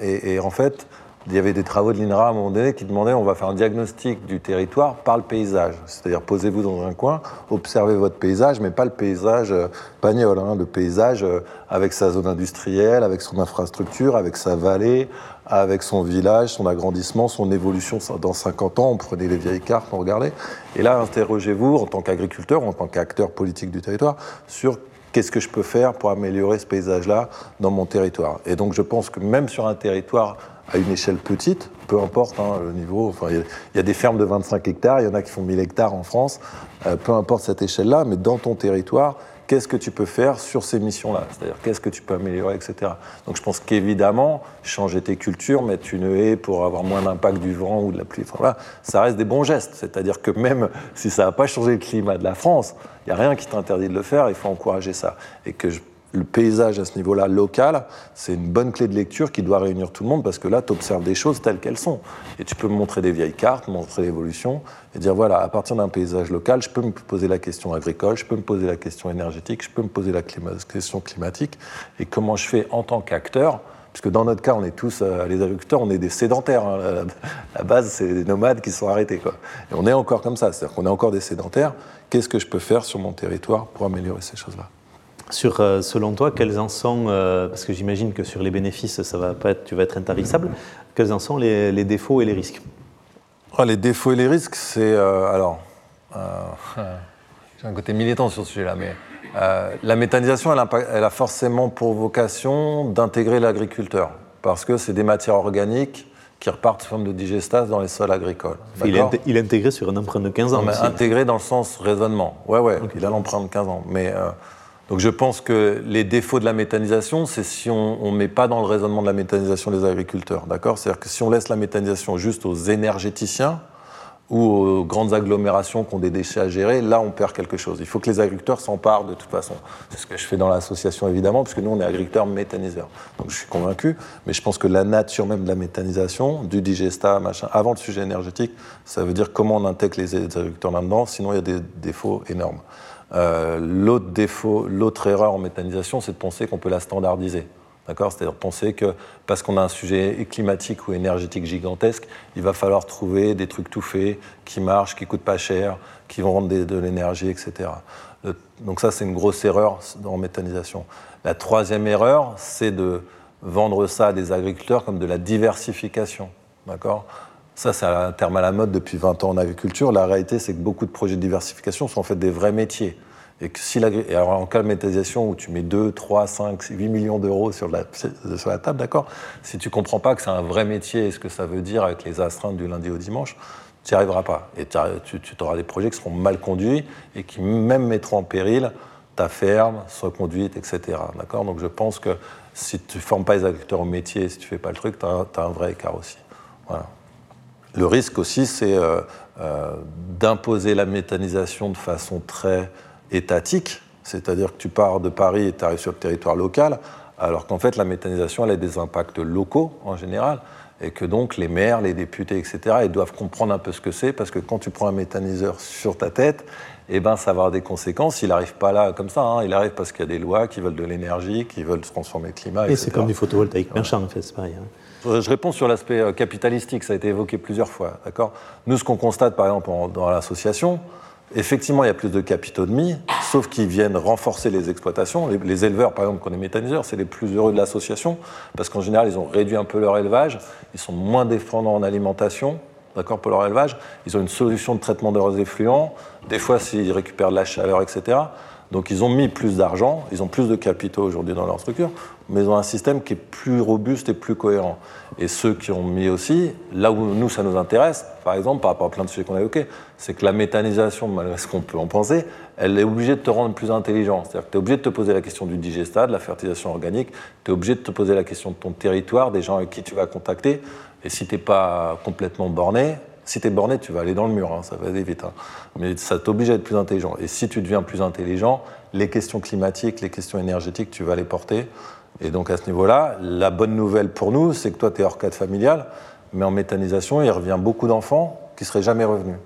Et, en fait, il y avait des travaux de l'INRA à un moment donné qui demandaient on va faire un diagnostic du territoire par le paysage. C'est-à-dire posez-vous dans un coin, observez votre paysage, mais pas le paysage euh, pagnol, hein, le paysage euh, avec sa zone industrielle, avec son infrastructure, avec sa vallée, avec son village, son agrandissement, son évolution dans 50 ans. On prenait les vieilles cartes, on regardait. Et là, interrogez-vous en tant qu'agriculteur, en tant qu'acteur politique du territoire, sur qu'est-ce que je peux faire pour améliorer ce paysage-là dans mon territoire. Et donc je pense que même sur un territoire à une échelle petite, peu importe hein, le niveau, enfin, il y, a des fermes de 25 hectares, il y en a qui font 1000 hectares en France, euh, peu importe cette échelle-là, mais dans ton territoire, qu'est-ce que tu peux faire sur ces missions-là C'est-à-dire qu'est-ce que tu peux améliorer, etc. Donc je pense qu'évidemment, changer tes cultures, mettre une haie pour avoir moins d'impact du vent ou de la pluie, ça reste des bons gestes. C'est-à-dire que même si ça n'a pas changé le climat de la France, il n'y a rien qui t'interdit de le faire, il faut encourager ça. Et que le paysage à ce niveau-là local, c'est une bonne clé de lecture qui doit réunir tout le monde parce que là, tu observes des choses telles qu'elles sont. Et tu peux me montrer des vieilles cartes, montrer l'évolution et dire voilà, à partir d'un paysage local, je peux me poser la question agricole, je peux me poser la question énergétique, je peux me poser la question climatique et comment je fais en tant qu'acteur? Puisque dans notre cas, on est tous, euh, les agriculteurs, on est des sédentaires. Hein. La, base, c'est des nomades qui sont arrêtés. Quoi. Et on est encore comme ça, c'est-à-dire qu'on est encore des sédentaires. Qu'est-ce que je peux faire sur mon territoire pour améliorer ces choses-là? Sur, euh, selon toi, quels en sont, euh, parce que j'imagine que sur les bénéfices, ça va pas être, tu vas être intarissable, quels en sont les, défauts et les risques? Ah, Les défauts et les risques, c'est. Euh, alors. <laughs> J'ai un côté militant sur ce sujet-là, mais la méthanisation, elle a, elle a, forcément pour vocation d'intégrer l'agriculteur, parce que c'est des matières organiques qui repartent sous forme de digestase dans les sols agricoles. Il est, il est, intégré sur une empreinte de 15 ans. intégré dans le sens raisonnement. Ouais, ouais, il a l'empreinte de 15 ans. Mais donc je pense que les défauts de la méthanisation, c'est si on ne met pas dans le raisonnement de la méthanisation les agriculteurs. D'accord? C'est-à-dire que si on laisse la méthanisation juste aux énergéticiens ou aux grandes agglomérations qui ont des déchets à gérer, là on perd quelque chose. Il faut que les agriculteurs s'emparent de toute façon. C'est ce que je fais dans l'association évidemment, puisque nous on est agriculteurs méthaniseurs. Donc je suis convaincu, mais je pense que la nature même de la méthanisation, du digesta, machin, avant le sujet énergétique, ça veut dire comment on intègre les agriculteurs là-dedans, sinon il y a des défauts énormes. Euh, l'autre défaut, l'autre erreur en méthanisation, c'est de penser qu'on peut la standardiser. D'accord? C'est-à-dire penser que parce qu'on a un sujet climatique ou énergétique gigantesque, il va falloir trouver des trucs tout faits, qui marchent, qui coûtent pas cher, qui vont rendre de l'énergie, etc. Donc ça, c'est une grosse erreur en méthanisation. La troisième erreur, c'est de vendre ça à des agriculteurs comme de la diversification. D'accord? Ça, c'est un terme à la mode depuis 20 ans en agriculture. La réalité, c'est que beaucoup de projets de diversification sont en fait des vrais métiers. Et que si alors en cas de méthanisation où tu mets 2, 3, 5, 8 millions d'euros sur la, table, d'accord? Si tu ne comprends pas que c'est un vrai métier et ce que ça veut dire avec les astreintes du lundi au dimanche, tu n'y arriveras pas. Et tu, tu auras des projets qui seront mal conduits et qui même mettront en péril ta ferme, sa conduite, etc. D'accord? Donc je pense que si tu ne formes pas les agriculteurs au métier, si tu ne fais pas le truc, tu as, un vrai écart aussi. Voilà. Le risque aussi, c'est euh, euh, d'imposer la méthanisation de façon très étatique, c'est-à-dire que tu pars de Paris et tu arrives sur le territoire local, alors qu'en fait la méthanisation elle a des impacts locaux en général, et que donc les maires, les députés, etc., ils doivent comprendre un peu ce que c'est, parce que quand tu prends un méthaniseur sur ta tête, eh ben, ça va avoir des conséquences. Il n'arrive pas là comme ça, hein. il arrive parce qu'il y a des lois qui veulent de l'énergie, qui veulent transformer le climat. Et c'est comme du photovoltaïque, champ en fait, c'est pareil. Hein. Je réponds sur l'aspect euh, capitalistique, ça a été évoqué plusieurs fois. Nous, ce qu'on constate, par exemple, dans l'association, effectivement, il y a plus de capitaux de mis, sauf qu'ils viennent renforcer les exploitations. Les, éleveurs, par exemple, qu'on est méthaniseurs, c'est les plus heureux de l'association, parce qu'en général, ils ont réduit un peu leur élevage, ils sont moins défendants en alimentation, d'accord, pour leur élevage. Ils ont une solution de traitement de leurs effluents. Des fois, s'ils récupèrent de la chaleur, etc. Donc ils ont mis plus d'argent, ils ont plus de capitaux aujourd'hui dans leur structure, mais ont un système qui est plus robuste et plus cohérent. Et ceux qui ont mis aussi, là où nous, ça nous intéresse, par exemple, par rapport à plein de sujets qu'on a évoqués, c'est que la méthanisation, malgré ce qu'on peut en penser, elle est obligée de te rendre plus intelligent. C'est-à-dire que tu es obligé de te poser la question du digestat, de la fertilisation organique, tu es obligé de te poser la question de ton territoire, des gens avec qui tu vas contacter. Et si tu n'es pas complètement borné, si tu es borné, tu vas aller dans le mur, hein, ça va aller vite. Hein. Mais ça t'oblige à être plus intelligent. Et si tu deviens plus intelligent, les questions climatiques, les questions énergétiques, tu vas les porter. Et donc à ce niveau-là, la bonne nouvelle pour nous, c'est que toi, tu es hors cadre familial, mais en méthanisation, il revient beaucoup d'enfants qui seraient jamais revenus.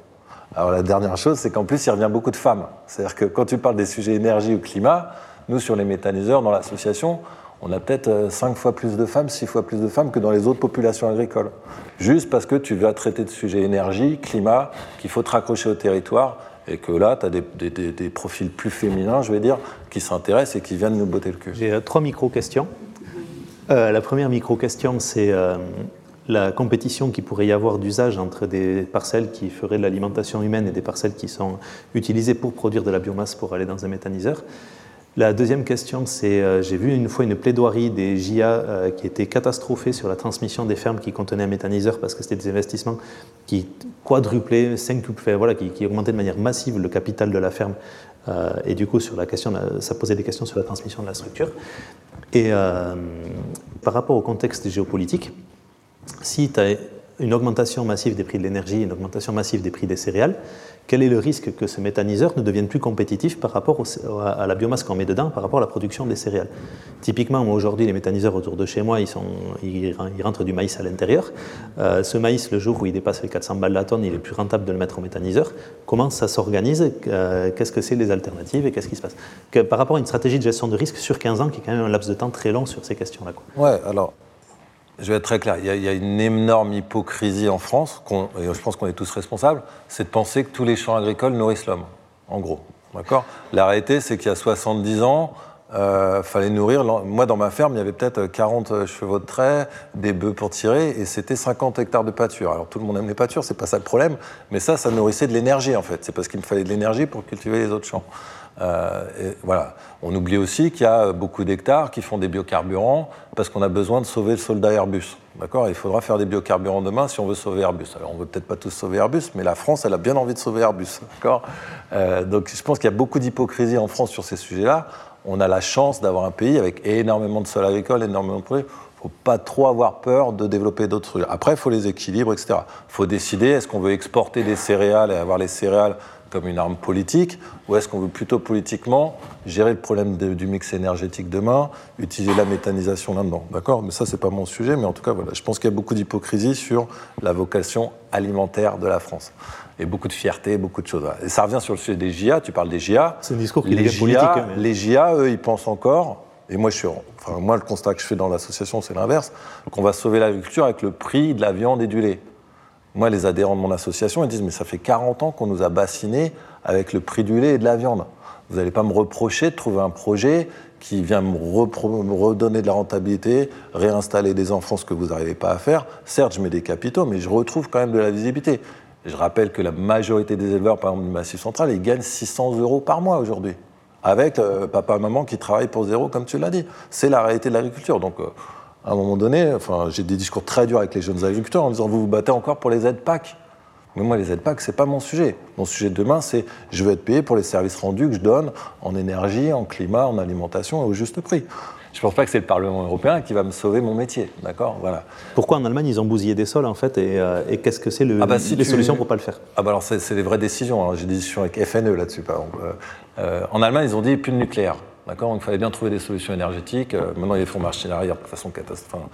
Alors la dernière chose, c'est qu'en plus, il revient beaucoup de femmes. C'est-à-dire que quand tu parles des sujets énergie ou climat, nous, sur les méthaniseurs, dans l'association, on a peut-être 5 euh, fois plus de femmes, 6 fois plus de femmes que dans les autres populations agricoles. Juste parce que tu vas traiter de sujets énergie, climat, qu'il faut te raccrocher au territoire et que là, tu as des, profils plus féminins, je vais dire, qui s'intéressent et qui viennent nous botter le cul. J'ai euh, trois micro-questions. Euh, la première micro-question, c'est la compétition qui pourrait y avoir d'usage entre des parcelles qui feraient de l'alimentation humaine et des parcelles qui sont utilisées pour produire de la biomasse pour aller dans un méthaniseur. La deuxième question, c'est euh, j'ai vu une fois une plaidoirie des JA euh, qui était catastrophée sur la transmission des fermes qui contenaient un méthaniseur parce que c'était des investissements qui quadruplaient, cinqutuplaient, voilà, qui, augmentaient de manière massive le capital de la ferme. Euh, et du coup, sur la question, ça posait des questions sur la transmission de la structure. Et par rapport au contexte géopolitique, si tu as une augmentation massive des prix de l'énergie, une augmentation massive des prix des céréales, quel est le risque que ce méthaniseur ne devienne plus compétitif par rapport à la biomasse qu'on met dedans, par rapport à la production des céréales Typiquement, aujourd'hui, les méthaniseurs autour de chez moi, ils, rentrent du maïs à l'intérieur. Euh, ce maïs, le jour où il dépasse les 400 balles la tonne, il est plus rentable de le mettre au méthaniseur. Comment ça s'organise? Euh, Qu'est-ce que c'est les alternatives et qu'est-ce qui se passe? Par rapport à une stratégie de gestion de risque sur 15 ans, qui est quand même un laps de temps très long sur ces questions-là. Ouais, alors je vais être très clair. Il y, a, une énorme hypocrisie en France, et je pense qu'on est tous responsables, c'est de penser que tous les champs agricoles nourrissent l'homme, en gros. D'accord? La réalité, c'est qu'il y a 70 ans, euh, fallait nourrir. Moi, dans ma ferme, il y avait peut-être 40 chevaux de trait, des bœufs pour tirer, et c'était 50 hectares de pâture. Alors tout le monde aime les pâtures, c'est pas ça le problème, mais ça, ça nourrissait de l'énergie en fait. C'est parce qu'il me fallait de l'énergie pour cultiver les autres champs. Euh, voilà. On oublie aussi qu'il y a beaucoup d'hectares qui font des biocarburants parce qu'on a besoin de sauver le soldat Airbus. D'accord? Il faudra faire des biocarburants demain si on veut sauver Airbus. Alors on veut peut-être pas tous sauver Airbus, mais la France, elle a bien envie de sauver Airbus. D'accord? Euh, Donc je pense qu'il y a beaucoup d'hypocrisie en France sur ces sujets-là. On a la chance d'avoir un pays avec énormément de sol agricole, énormément de projets. Il ne faut pas trop avoir peur de développer d'autres trucs. Après, il faut les équilibres, etc. Il faut décider, est-ce qu'on veut exporter des céréales et avoir les céréales comme une arme politique, ou est-ce qu'on veut plutôt politiquement gérer le problème du mix énergétique demain, utiliser la méthanisation là-dedans D'accord? Mais ça, c'est pas mon sujet, mais en tout cas, voilà, je pense qu'il y a beaucoup d'hypocrisie sur la vocation alimentaire de la France. Et beaucoup de fierté, beaucoup de choses. Et ça revient sur le sujet des GIA, tu parles des GIA. C'est un discours qui les est politique. Hein, les GIA, eux, ils pensent encore, et moi, je suis, enfin, moi, le constat que je fais dans l'association, c'est l'inverse, qu'on va sauver l'agriculture avec le prix de la viande et du lait. Moi, les adhérents de mon association, ils disent Mais ça fait 40 ans qu'on nous a bassinés avec le prix du lait et de la viande. Vous n'allez pas me reprocher de trouver un projet qui vient me, redonner de la rentabilité, réinstaller des enfants, ce que vous n'arrivez pas à faire. Certes, je mets des capitaux, mais je retrouve quand même de la visibilité. je rappelle que la majorité des éleveurs, par exemple du Massif Central, ils gagnent 600 euros par mois aujourd'hui, avec euh, papa et maman qui travaillent pour zéro, comme tu l'as dit. C'est la réalité de l'agriculture. Donc, euh, à un moment donné, enfin, j'ai des discours très durs avec les jeunes agriculteurs en disant vous vous battez encore pour les aides PAC. Mais moi, les aides PAC, c'est pas mon sujet. Mon sujet de demain, c'est je veux être payé pour les services rendus que je donne en énergie, en climat, en alimentation et au juste prix. Je ne pense pas que c'est le Parlement européen qui va me sauver mon métier, d'accord? Voilà. Pourquoi en Allemagne ils ont bousillé des sols en fait et, euh, qu'est-ce que c'est le, ah bah, les solutions pour pas le faire? Ah bah alors c'est des vraies décisions. Hein. J'ai des discussions avec FNE là-dessus, par exemple. Euh, euh, en Allemagne, ils ont dit plus de nucléaire. D'accord Il fallait bien trouver des solutions énergétiques. Euh, maintenant, ils font marcher arrière de façon catastrophique.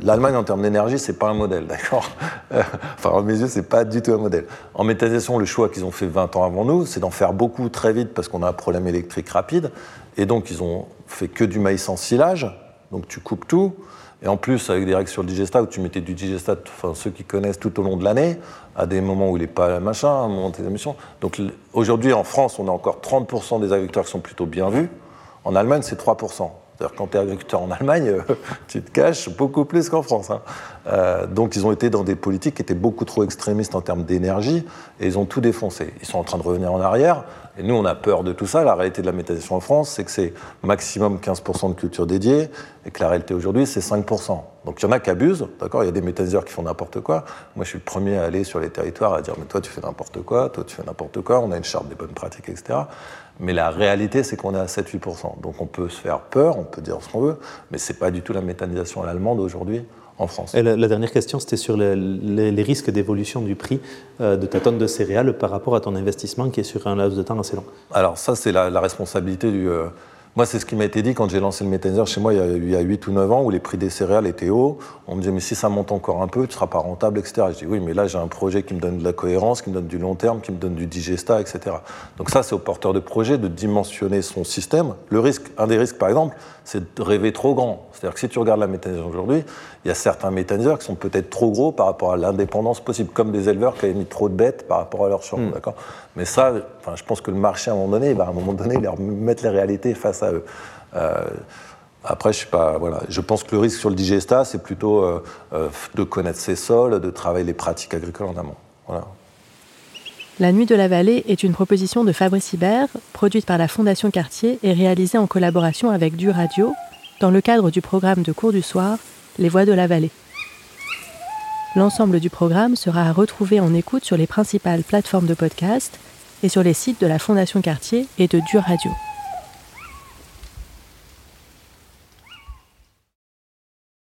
L'Allemagne, en termes d'énergie, c'est pas un modèle, <laughs> d'accord euh, Enfin, à mes yeux, c'est pas du tout un modèle. En méthanisation, le choix qu'ils ont fait 20 ans avant nous, c'est d'en faire beaucoup très vite parce qu'on a un problème électrique rapide. Et donc, ils ont fait que du maïs en silage. Donc, tu coupes tout. Et en plus, avec des règles sur le digestat, où tu mettais du digestat, enfin, ceux qui connaissent tout au long de l'année, à des moments où il n'est pas machin, à un moment de tes émissions. Donc, aujourd'hui, en France, on a encore 30% des agriculteurs qui sont plutôt bien vus. En Allemagne, c'est 3%. C'est-à-dire quand tu es agriculteur en Allemagne, <laughs> tu te caches beaucoup plus qu'en France. Hein. Euh, donc ils ont été dans des politiques qui étaient beaucoup trop extrémistes en termes d'énergie et ils ont tout défoncé. Ils sont en train de revenir en arrière et nous on a peur de tout ça. La réalité de la méthanisation en France, c'est que c'est maximum 15% de culture dédiée et que la réalité aujourd'hui c'est 5%. Donc il y en a qui abusent, d'accord? Il y a des méthaniseurs qui font n'importe quoi. Moi je suis le premier à aller sur les territoires à dire mais toi tu fais n'importe quoi, toi tu fais n'importe quoi, on a une charte des bonnes pratiques, etc. Mais la réalité, c'est qu'on est à 7-8%. Donc on peut se faire peur, on peut dire ce qu'on veut, mais ce n'est pas du tout la méthanisation à l'allemande aujourd'hui en France. Et la, dernière question, c'était sur les, risques d'évolution du prix euh, de ta tonne de céréales par rapport à ton investissement qui est sur un laps de temps assez long. Alors ça, c'est la, responsabilité du... Euh, moi, c'est ce qui m'a été dit quand j'ai lancé le méthaniseur chez moi il y, a, 8 ou 9 ans, où les prix des céréales étaient hauts. On me disait, mais si ça monte encore un peu, tu ne seras pas rentable, etc. Je dis, oui, mais là, j'ai un projet qui me donne de la cohérence, qui me donne du long terme, qui me donne du digesta, etc. Donc ça, c'est au porteur de projet de dimensionner son système. Le risque, un des risques, par exemple, c'est de rêver trop grand. C'est-à-dire que si tu regardes la méthanisation aujourd'hui, il y a certains méthaniseurs qui sont peut-être trop gros par rapport à l'indépendance possible, comme des éleveurs qui avaient mis trop de bêtes par rapport à leur champ. Hmm. D'accord? Mais ça, enfin, je pense que le marché, à un moment donné, va à un moment donné leur mettre les réalités face à eux. Euh, après, je, sais pas, voilà. je pense que le risque sur le digestat, c'est plutôt euh, euh, de connaître ses sols, de travailler les pratiques agricoles en amont. Voilà. La Nuit de la Vallée est une proposition de Fabrice Hibert, produite par la Fondation Cartier et réalisée en collaboration avec Du Radio, dans le cadre du programme de cours du soir Les Voix de la Vallée. L'ensemble du programme sera à retrouver en écoute sur les principales plateformes de podcast et sur les sites de la Fondation Cartier et de Du Radio.